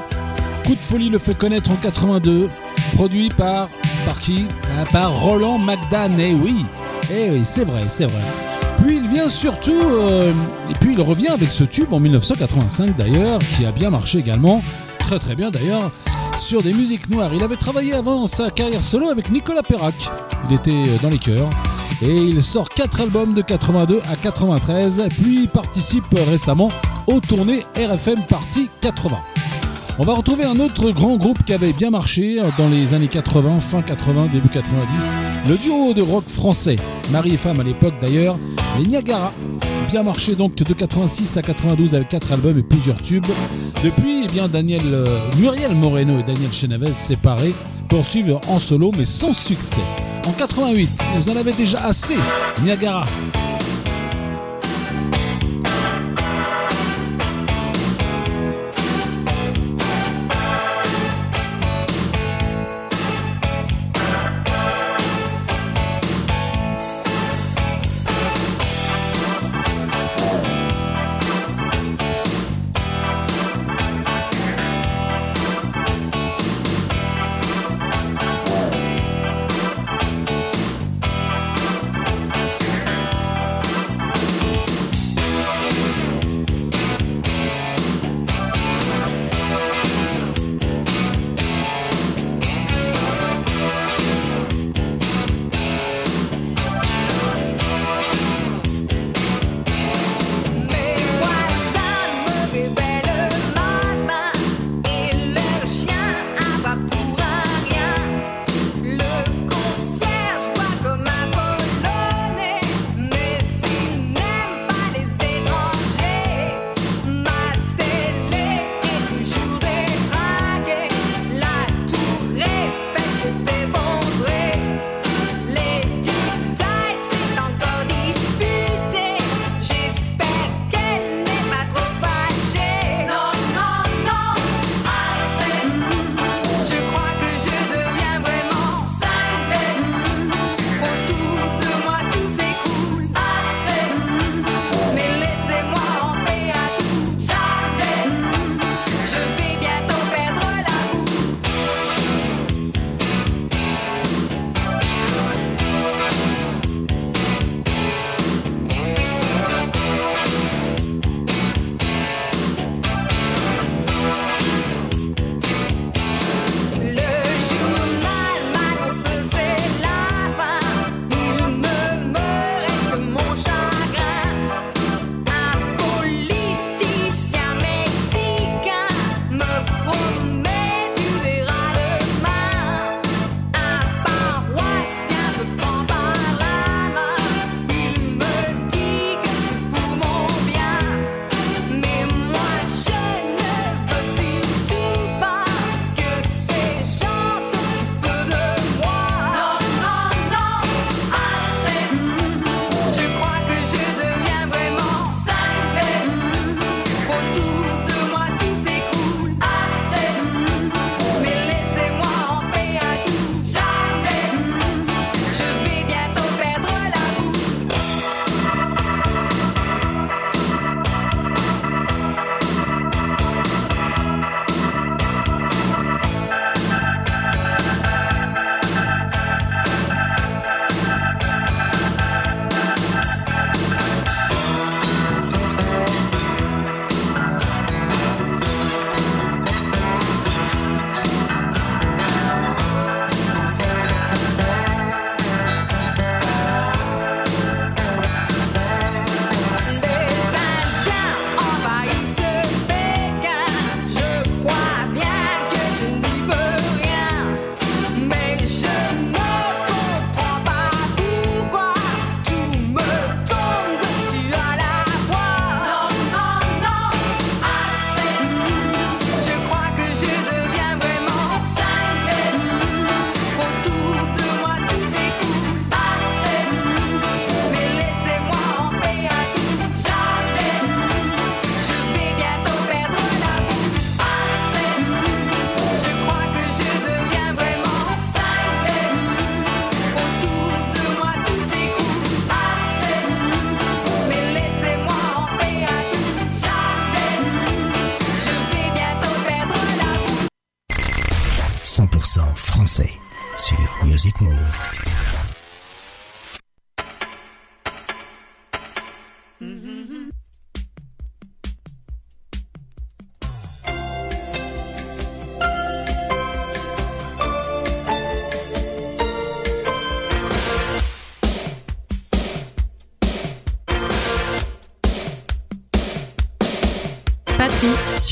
Coup de folie le fait connaître en 82. Produit par. Par qui? Ah, Par Roland McDan. Et oui, et oui, c'est vrai, c'est vrai. Puis il vient surtout. euh, et puis il revient avec ce tube en 1985 d'ailleurs, qui a bien marché également. Très très bien d'ailleurs. sur des musiques noires. Il avait travaillé avant sa carrière solo avec Nicolas Perrac. Il était euh, dans les chœurs. Et il sort 4 albums de 82 à 93, puis participe récemment aux tournées RFM Party 80. On va retrouver un autre grand groupe qui avait bien marché dans les années 80, fin 80, début 90. Le duo de rock français, mari et femme à l'époque d'ailleurs, les Niagara. Bien marché donc de 86 à 92 avec 4 albums et plusieurs tubes. Depuis, eh bien, Daniel, euh, Muriel Moreno et Daniel Chenavez séparés poursuivent en solo mais sans succès. En 88, ils en avaient déjà assez, Niagara.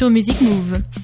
sur Music Move.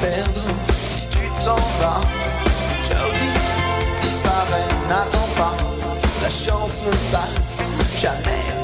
perdre si tu t'en vas. Jody disparaît, n'attends pas, la chance ne passe jamais.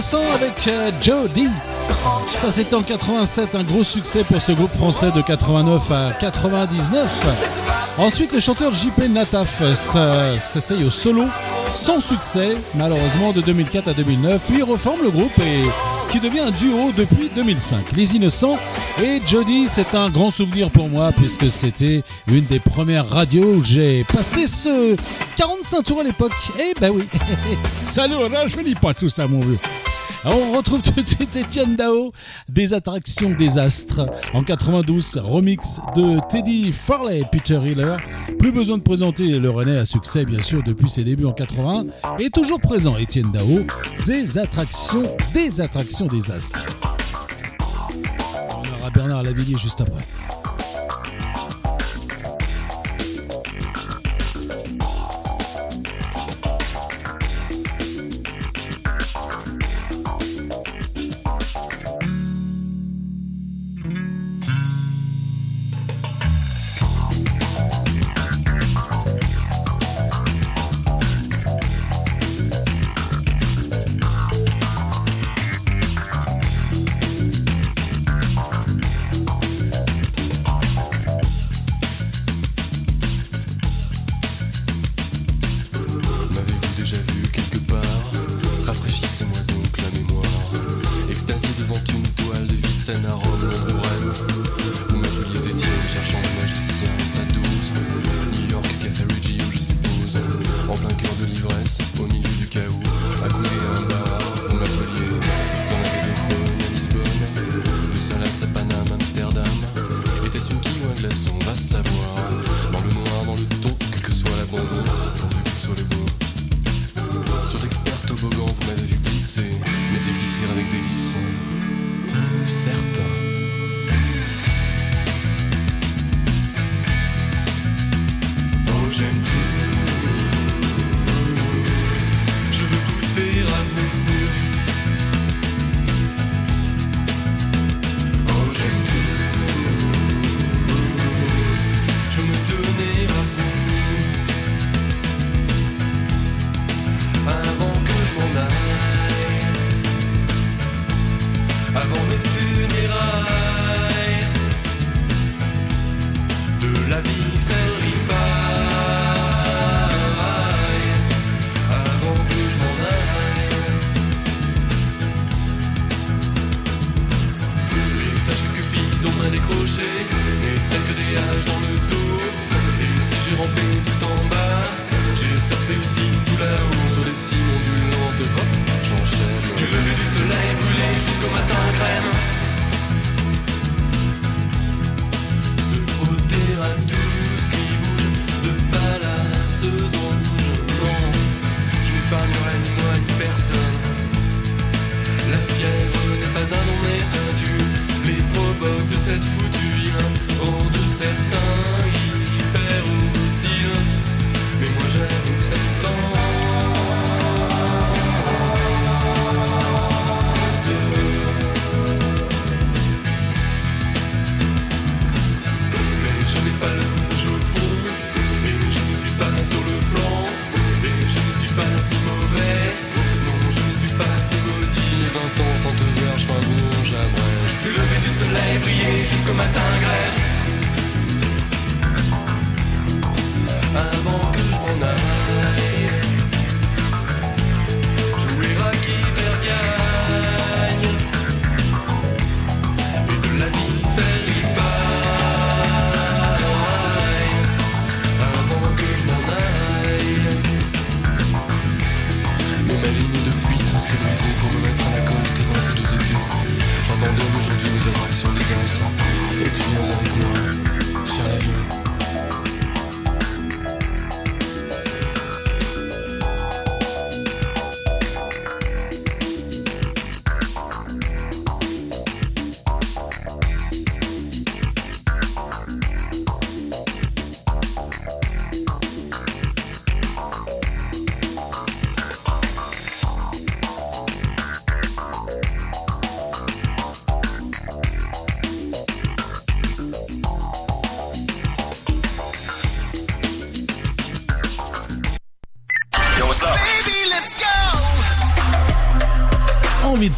Avec euh, Jody. Ça c'était en 87, un gros succès pour ce groupe français de 89 à 99. Ensuite, le chanteur JP Nataf euh, s'essaye au solo, sans succès, malheureusement, de 2004 à 2009. Puis reforme le groupe et qui devient un duo depuis 2005. Les Innocents et Jody, c'est un grand souvenir pour moi puisque c'était une des premières radios où j'ai passé ce 45 tours à l'époque. Eh ben oui, salut, je ne dis pas tout ça, mon vieux. Alors, on retrouve tout de suite Étienne Dao, des attractions des astres, en 92, remix de Teddy Farley et Peter Hiller. Plus besoin de présenter le René à succès, bien sûr, depuis ses débuts en 80, et toujours présent Étienne Dao, des attractions, des attractions des astres. On aura Bernard Lavillier juste après.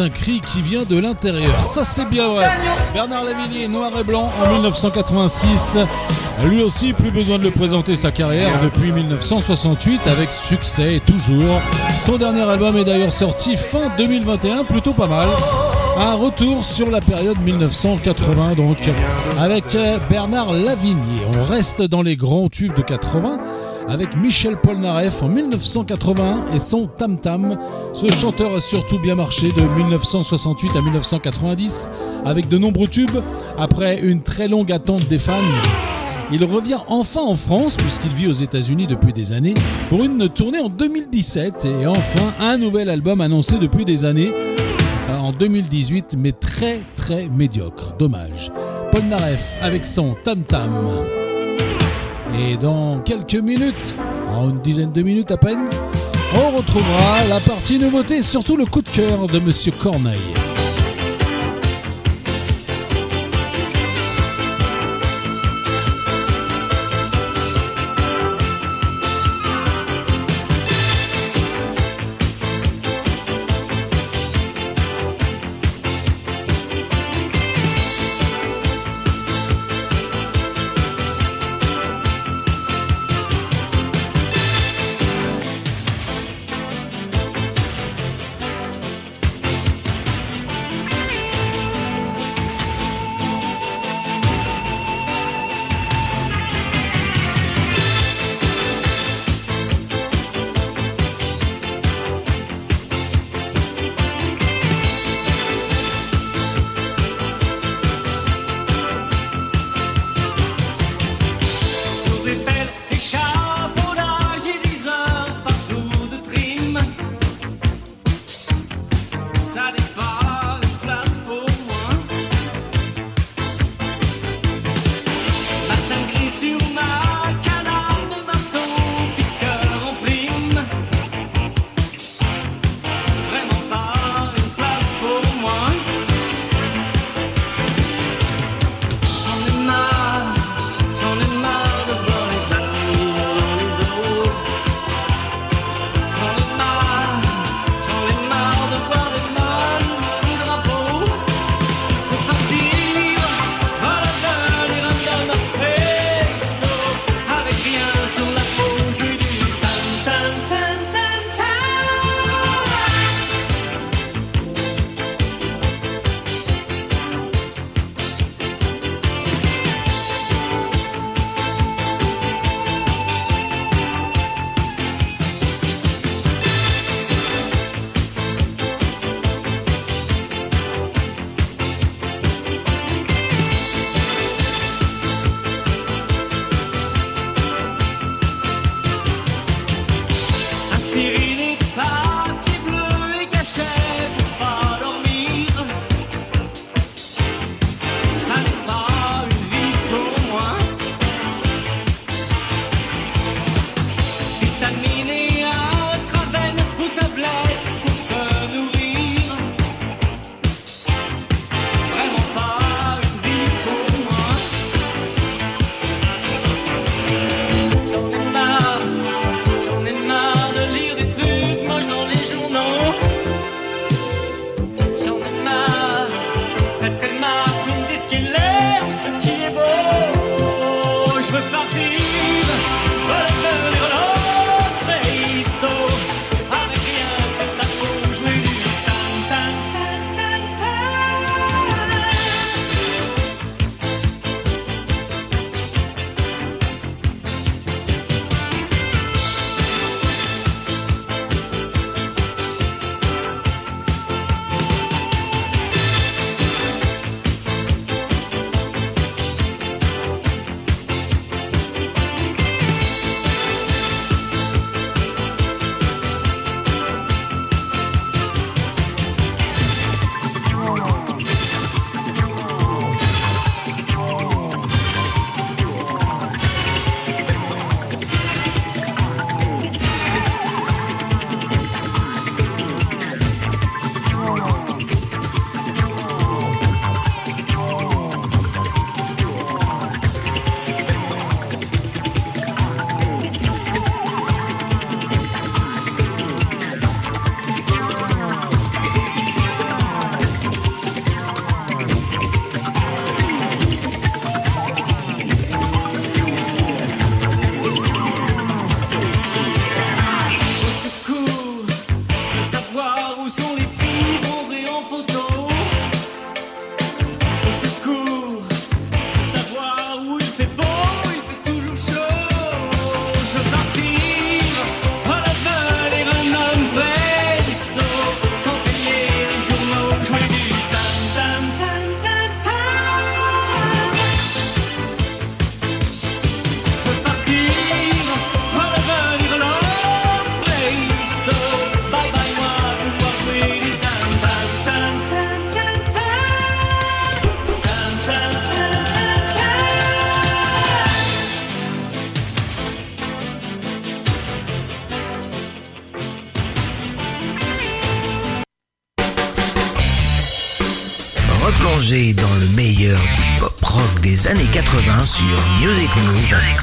Un cri qui vient de l'intérieur. Ça, c'est bien vrai. Bernard Lavillier, noir et blanc, en 1986. Lui aussi, plus besoin de le présenter sa carrière depuis 1968 avec succès et toujours. Son dernier album est d'ailleurs sorti fin 2021, plutôt pas mal. Un retour sur la période 1980 donc avec euh, Bernard Lavillier. On reste dans les grands tubes de 80 avec Michel Polnareff en 1981 et son Tam Tam. Ce chanteur a surtout bien marché de 1968 à 1990 avec de nombreux tubes. Après une très longue attente des fans, il revient enfin en France puisqu'il vit aux États-Unis depuis des années pour une tournée en 2017 et enfin un nouvel album annoncé depuis des années euh, en 2018 mais très très médiocre. Dommage. Polnareff avec son Tam Tam. Et dans quelques minutes, en une dizaine de minutes à peine, on retrouvera la partie nouveauté surtout le coup de cœur de Monsieur Corneille. Sur Music Move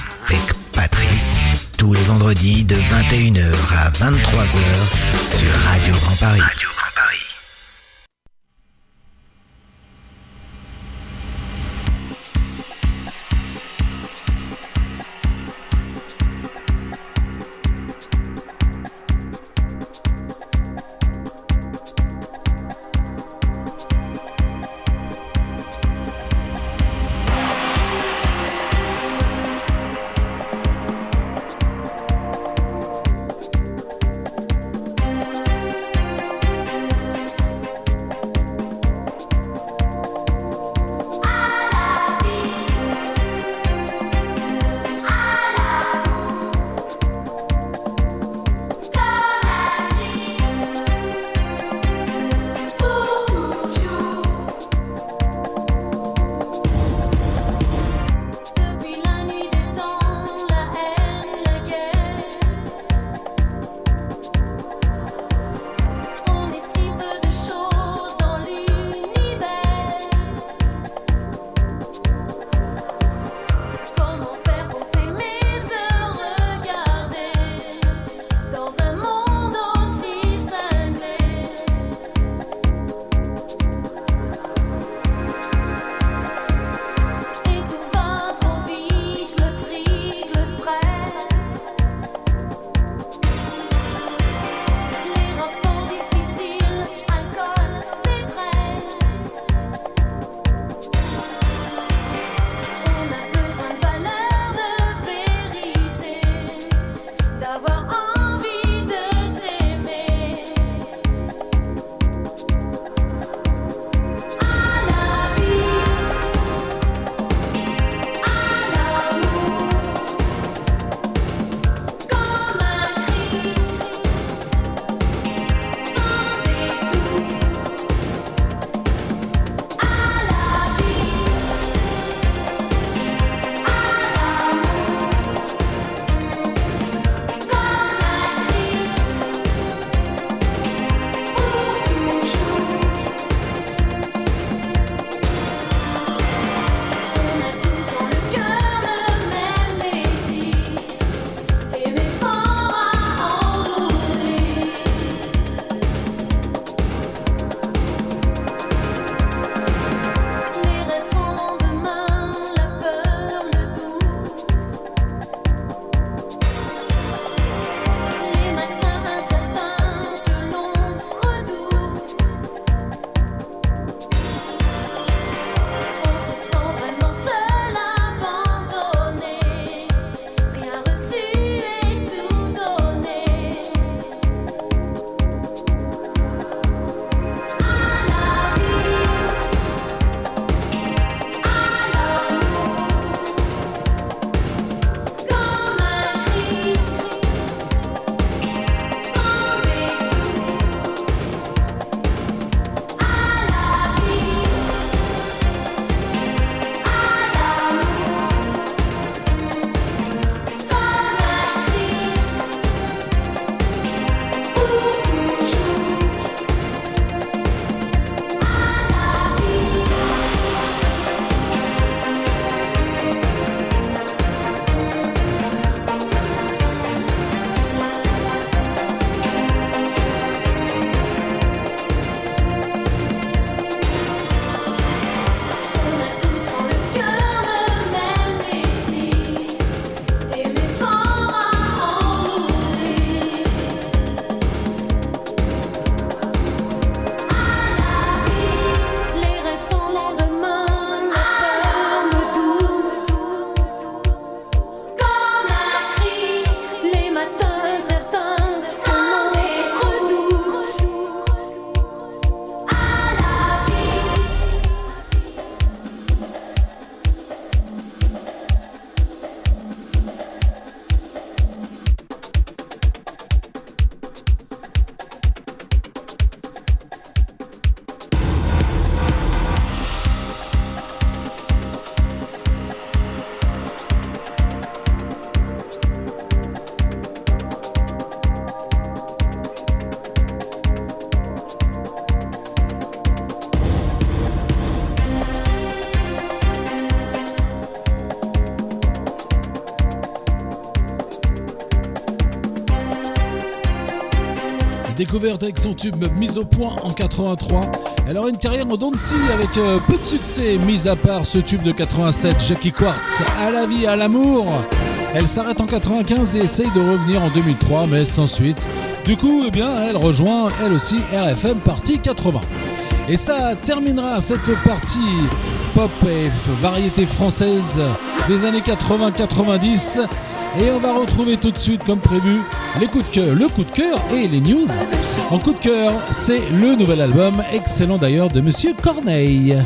avec son tube mise au point en 83. Elle aura une carrière en scie avec euh, peu de succès, mis à part ce tube de 87, Jackie Quartz, à la vie, à l'amour. Elle s'arrête en 95 et essaye de revenir en 2003, mais sans suite. Du coup, eh bien, elle rejoint elle aussi RFM partie 80. Et ça terminera cette partie pop et variété française des années 80-90. Et on va retrouver tout de suite, comme prévu, les coups de cœur, le coup de cœur et les news. En coup de cœur, c'est le nouvel album, excellent d'ailleurs, de Monsieur Corneille.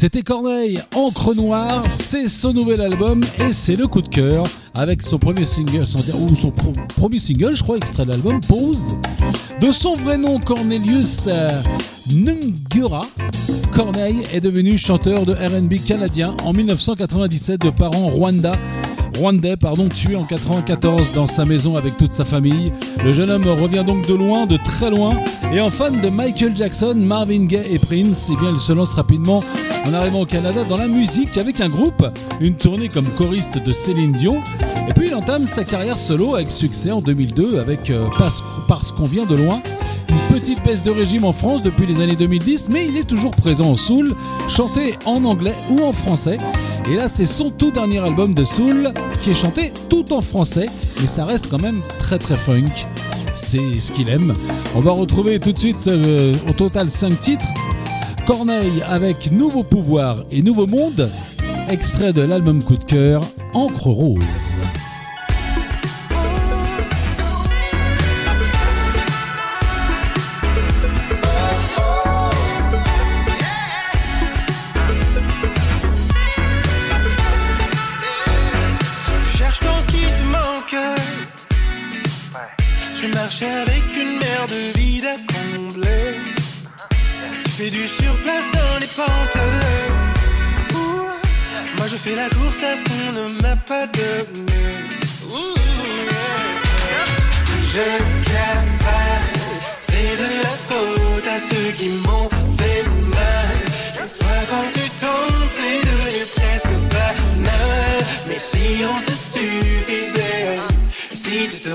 C'était Corneille, Encre Noire, c'est son nouvel album et c'est le coup de cœur avec son premier single, son, ou son premier single, je crois, extrait de l'album, Pause. De son vrai nom, Cornelius euh, Ngura, Corneille est devenu chanteur de RB canadien en 1997 de parents Rwanda. Rwandais, pardon, tué en 94 dans sa maison avec toute sa famille. Le jeune homme revient donc de loin, de très loin, et en fan de Michael Jackson, Marvin Gaye et Prince, eh il se lance rapidement en arrivant au Canada dans la musique avec un groupe, une tournée comme choriste de Céline Dion. Et puis il entame sa carrière solo avec succès en 2002 avec euh, parce, qu'on vient de loin. Une petite baisse de régime en France depuis les années 2010, mais il est toujours présent en soul, chanté en anglais ou en français. Et là, c'est son tout dernier album de soul qui est chanté tout en français, mais ça reste quand même très très funk c'est ce qu'il aime. On va retrouver tout de suite euh, au total 5 titres. Corneille avec Nouveau pouvoir et Nouveau monde, extrait de l'album Coup de cœur Encre rose. la course à ce qu'on ne m'a pas donné. Si je cavale, c'est de la faute à ceux qui m'ont fait mal. Toi, quand tu tombes, c'est devenu presque banal. Mais si on se suffisait, si tu te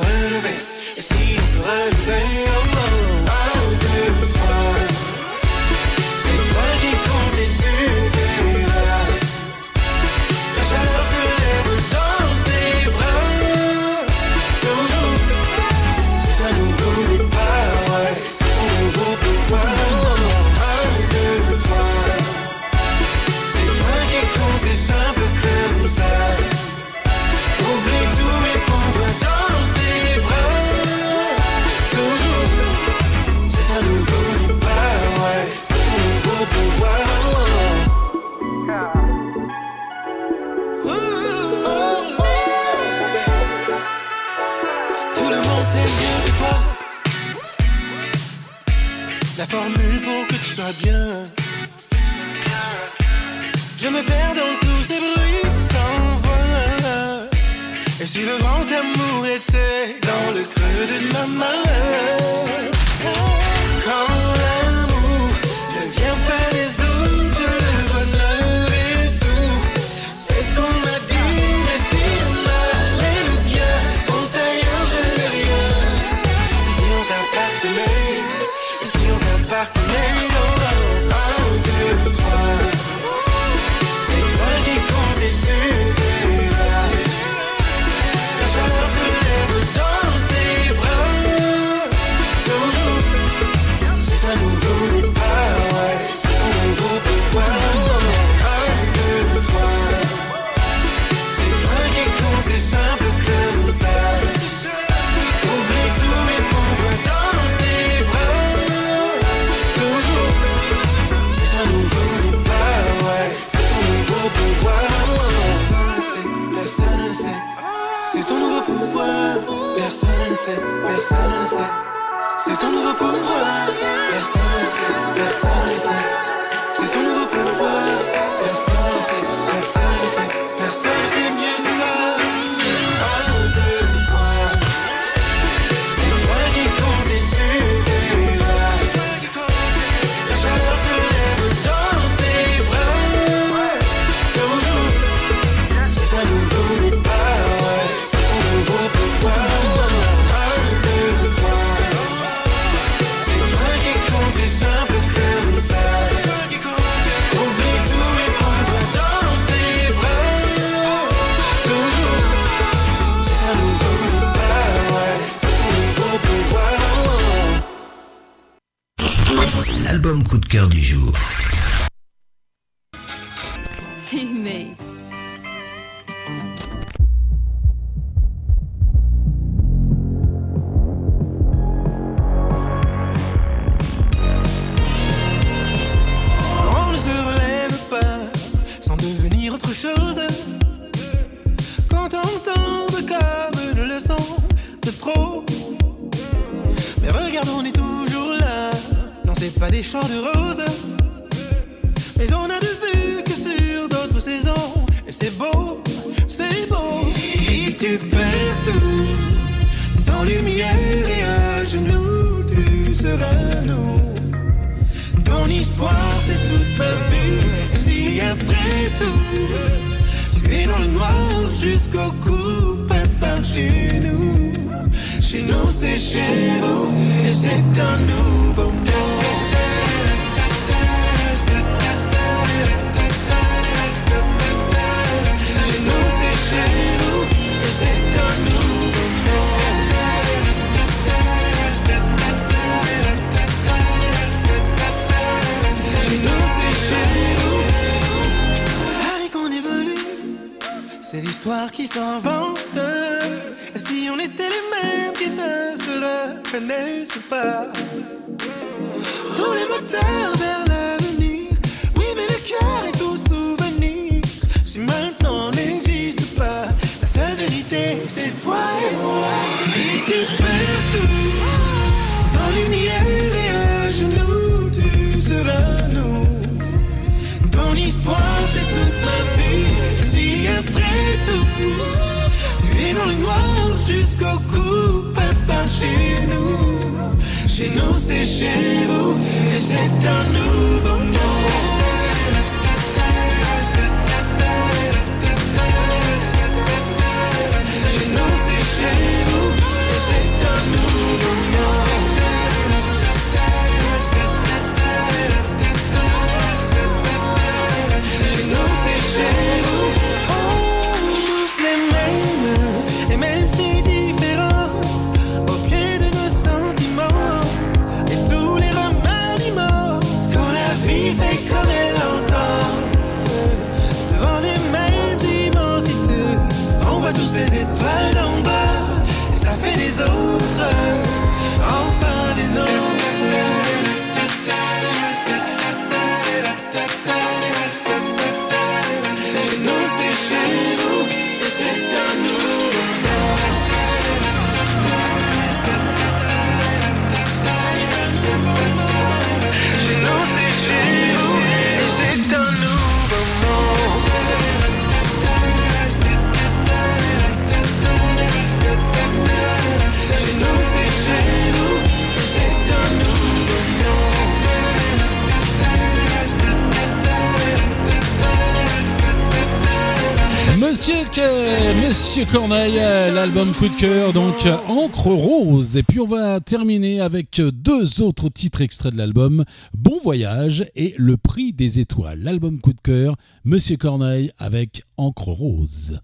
Monsieur Corneille, euh, l'album coup de cœur, donc euh, Encre Rose. Et puis on va terminer avec euh, deux autres titres extraits de l'album, Bon Voyage et Le Prix des Étoiles. L'album coup de cœur, Monsieur Corneille avec Encre Rose.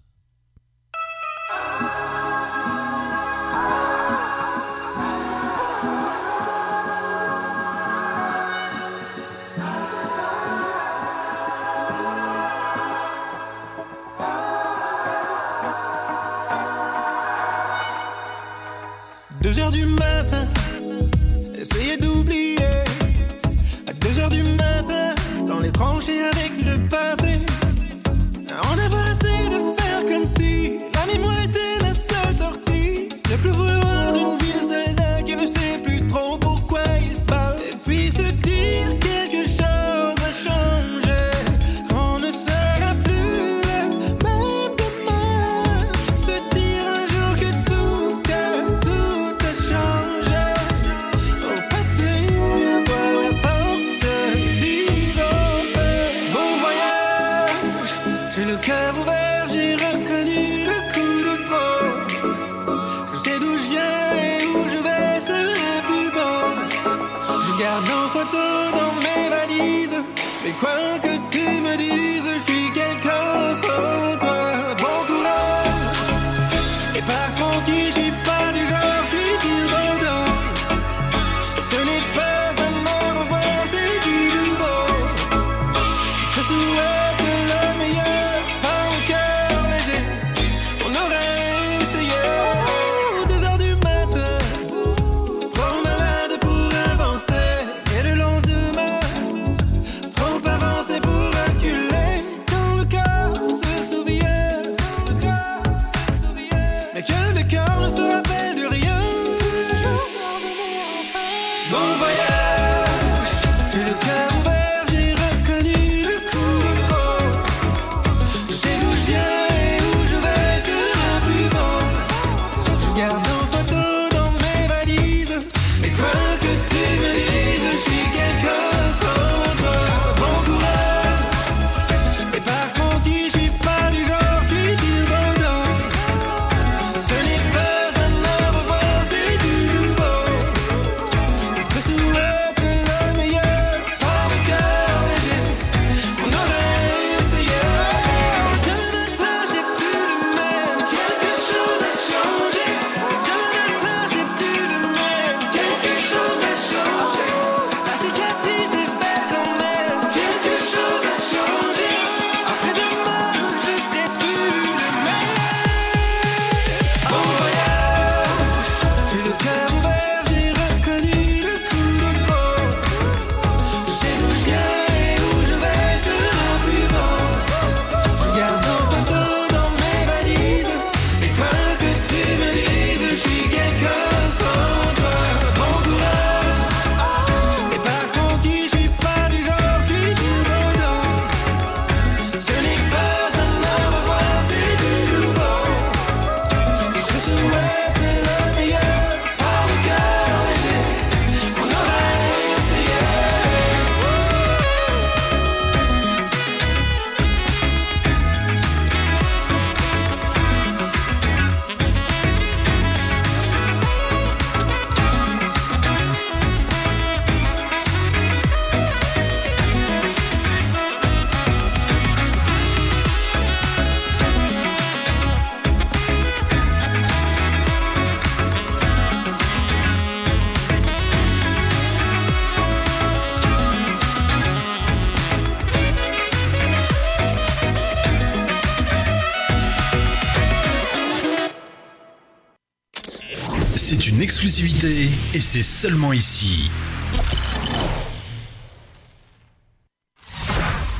exclusivité et c'est seulement ici.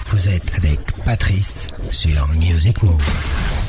Vous êtes avec Patrice sur Music Move.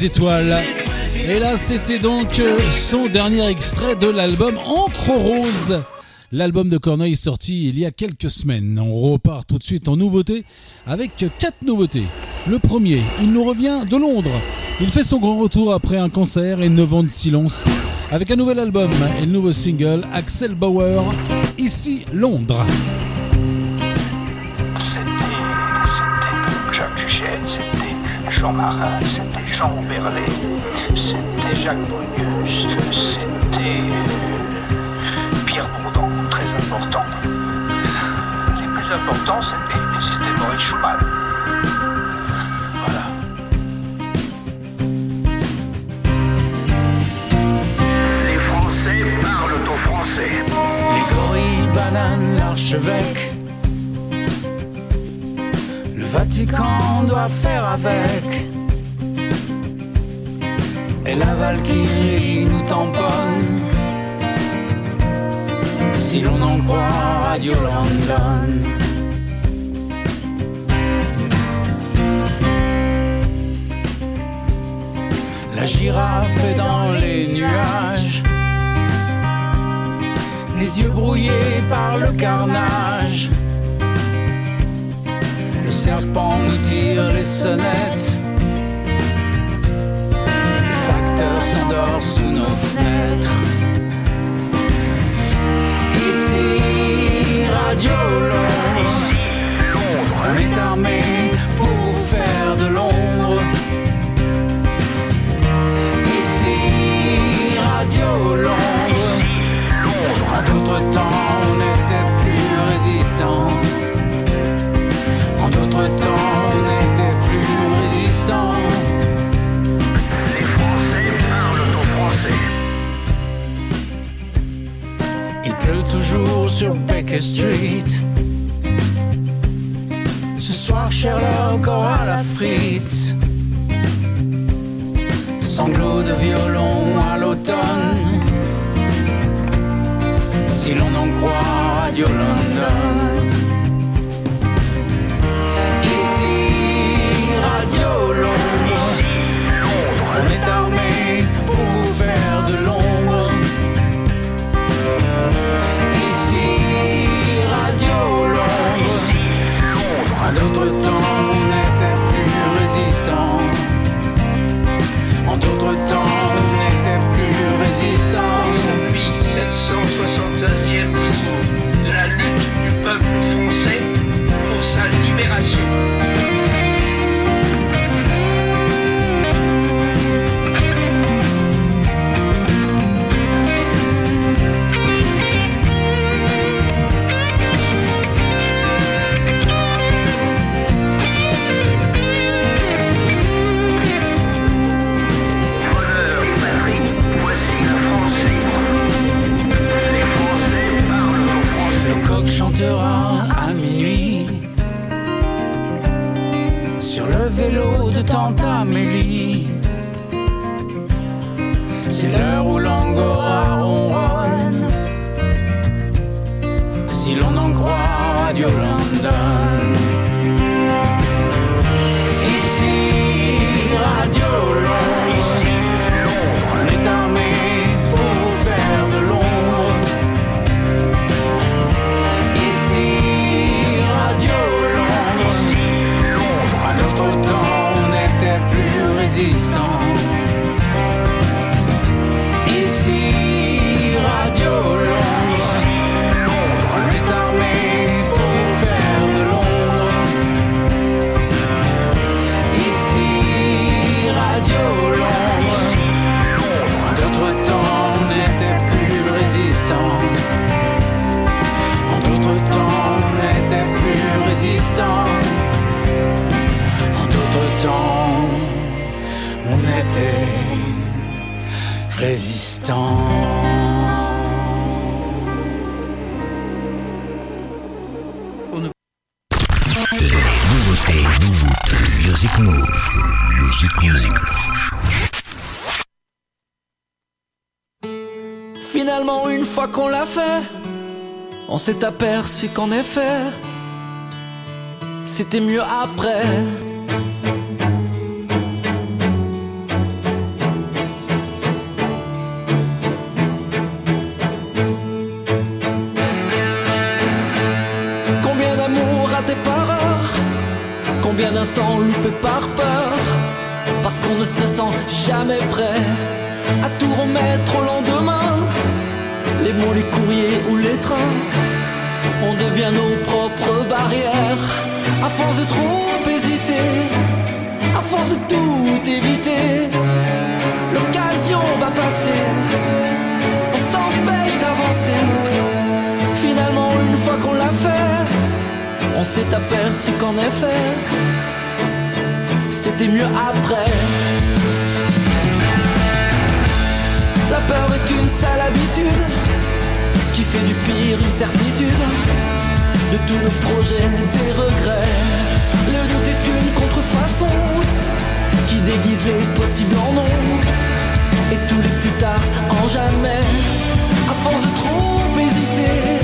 étoiles. Et là, c'était donc euh, son dernier extrait de l'album Encre Rose. L'album de Corneille est sorti il y a quelques semaines. On repart tout de suite en nouveauté avec quatre nouveautés. Le premier, il nous revient de Londres. Il fait son grand retour après un concert et 9 ans de silence avec un nouvel album et le nouveau single Axel Bauer, ici Londres. C'était Jacques Brunus, c'était euh, Pierre Bourdon, très important. Les plus importants, c'était Maurice Schumann. Voilà. Les Français parlent aux Français. Les banane, l'archevêque. Le Vatican doit faire avec et la Valkyrie nous tamponne. Si l'on en croit Radio London. La girafe est dans les nuages, les yeux brouillés par le carnage. Le serpent nous tire les sonnettes Le facteur s'endort sous nos fenêtres. Ici, Radio Londres. On est armé pour faire de l'ombre. Ici, Radio Londres. En d'autres temps, on était plus résistant. En d'autres temps, on était plus résistant. Pleut toujours sur Baker Street. Ce soir, Sherlock aura la fritz. Sanglots de violon à l'automne. Si l'on en croit Radio London. Ici, Radio Londres. En d'autres temps, qu'on l'a fait, on s'est aperçu qu'en effet, c'était mieux après. Combien d'amour raté par heure Combien d'instants loupés par peur Parce qu'on ne se sent jamais prêt à tout remettre au lendemain. Les courriers ou les trains, on devient nos propres barrières. À force de trop hésiter, à force de tout éviter, l'occasion va passer. On s'empêche d'avancer. Finalement, une fois qu'on l'a fait, on s'est aperçu qu'en effet, c'était mieux après. La peur est une sale habitude qui fait du pire une certitude. De tous nos projets, des regrets. Le doute est une contrefaçon qui déguise les possibles en non. Et tous les plus tard en jamais. À force de trop hésiter,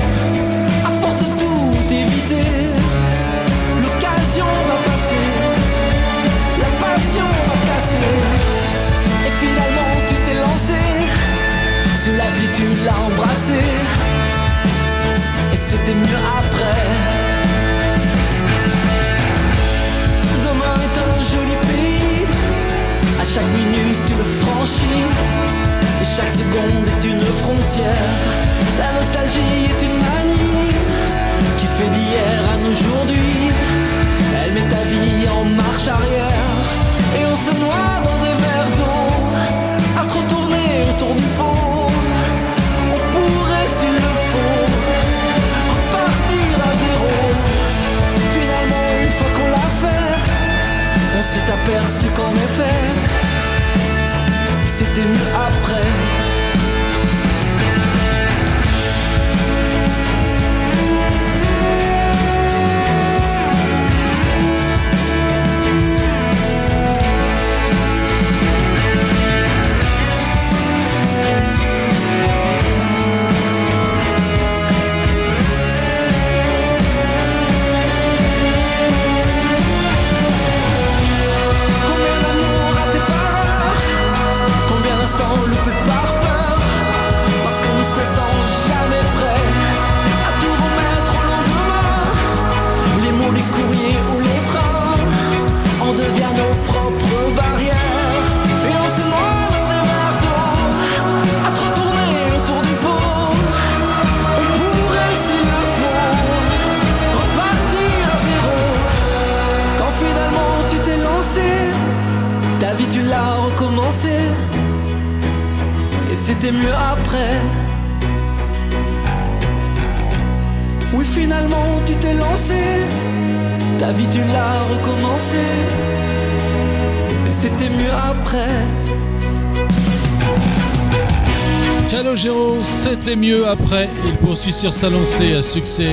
sur sa lancée à succès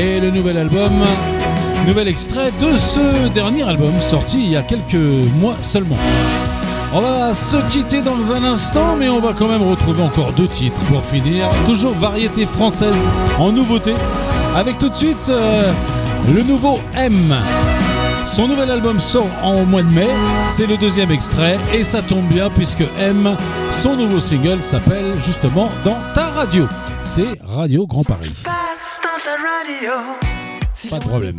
et le nouvel album. Nouvel extrait de ce dernier album sorti il y a quelques mois seulement. On va se quitter dans un instant, mais on va quand même retrouver encore deux titres pour finir. Toujours variété française en nouveauté, avec tout de suite euh, le nouveau M. Son nouvel album sort en mois de mai, c'est le deuxième extrait, et ça tombe bien puisque M, son nouveau single s'appelle justement Dans ta radio c'est Radio Grand Paris. Pas de problème.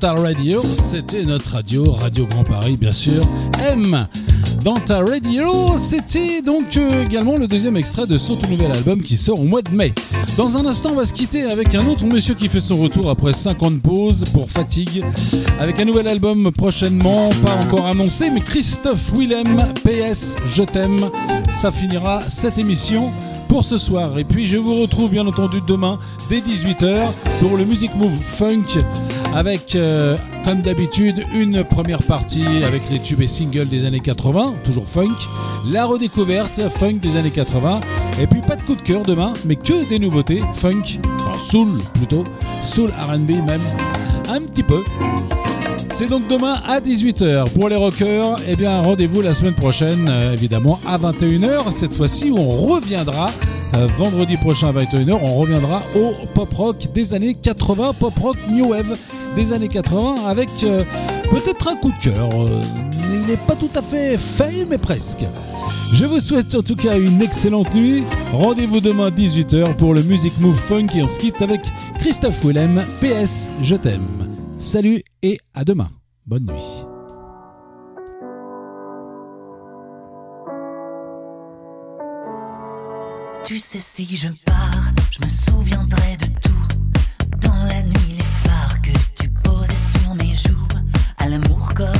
Ta radio, c'était notre radio, Radio Grand Paris bien sûr. M dans ta radio, c'était donc euh, également le deuxième extrait de son tout nouvel album qui sort au mois de mai. Dans un instant, on va se quitter avec un autre monsieur qui fait son retour après 50 pauses pour fatigue, avec un nouvel album prochainement, pas encore annoncé, mais Christophe Willem, PS, je t'aime. Ça finira cette émission pour ce soir. Et puis je vous retrouve bien entendu demain dès 18h pour le Music Move Funk avec, euh, comme d'habitude, une première partie avec les tubes et singles des années 80, toujours funk, la redécouverte funk des années 80, et puis pas de coup de cœur demain, mais que des nouveautés funk, enfin soul plutôt, soul RB même, un petit peu. C'est donc demain à 18h. Pour les rockers, eh bien rendez-vous la semaine prochaine, euh, évidemment, à 21h. Cette fois-ci, où on reviendra, euh, vendredi prochain à 21h, on reviendra au pop rock des années 80, pop rock new wave des années 80, avec euh, peut-être un coup de cœur. Euh, il n'est pas tout à fait fait, mais presque. Je vous souhaite en tout cas une excellente nuit. Rendez-vous demain 18h pour le Music Move Funk et on se avec Christophe Willem. PS, je t'aime. Salut et à demain. Bonne nuit. Tu sais, si je pars, je me souviendrai de tout. ale muchko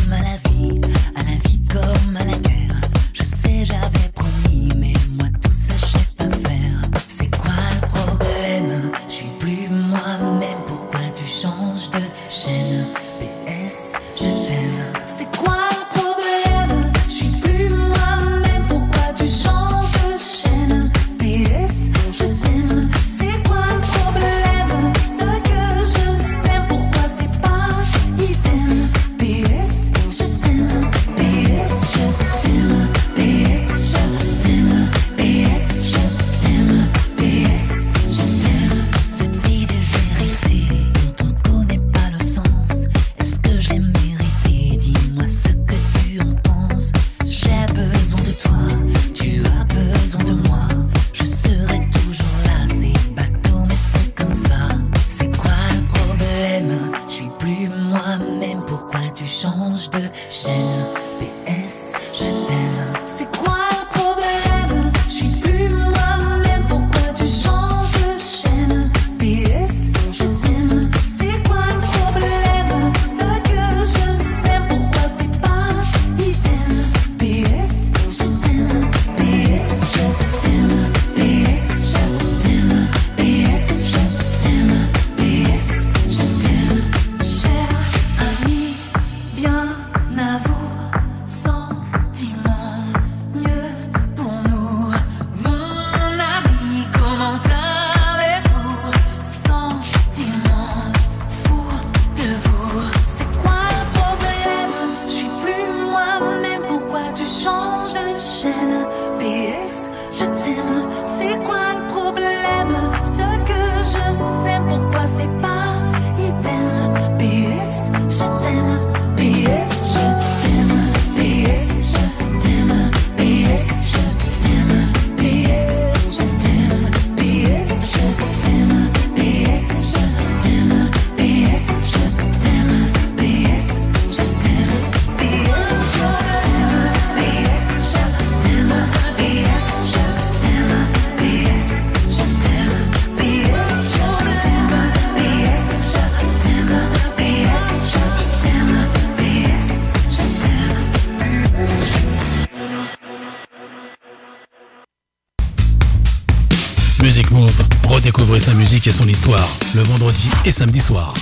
son histoire, le vendredi et samedi soir.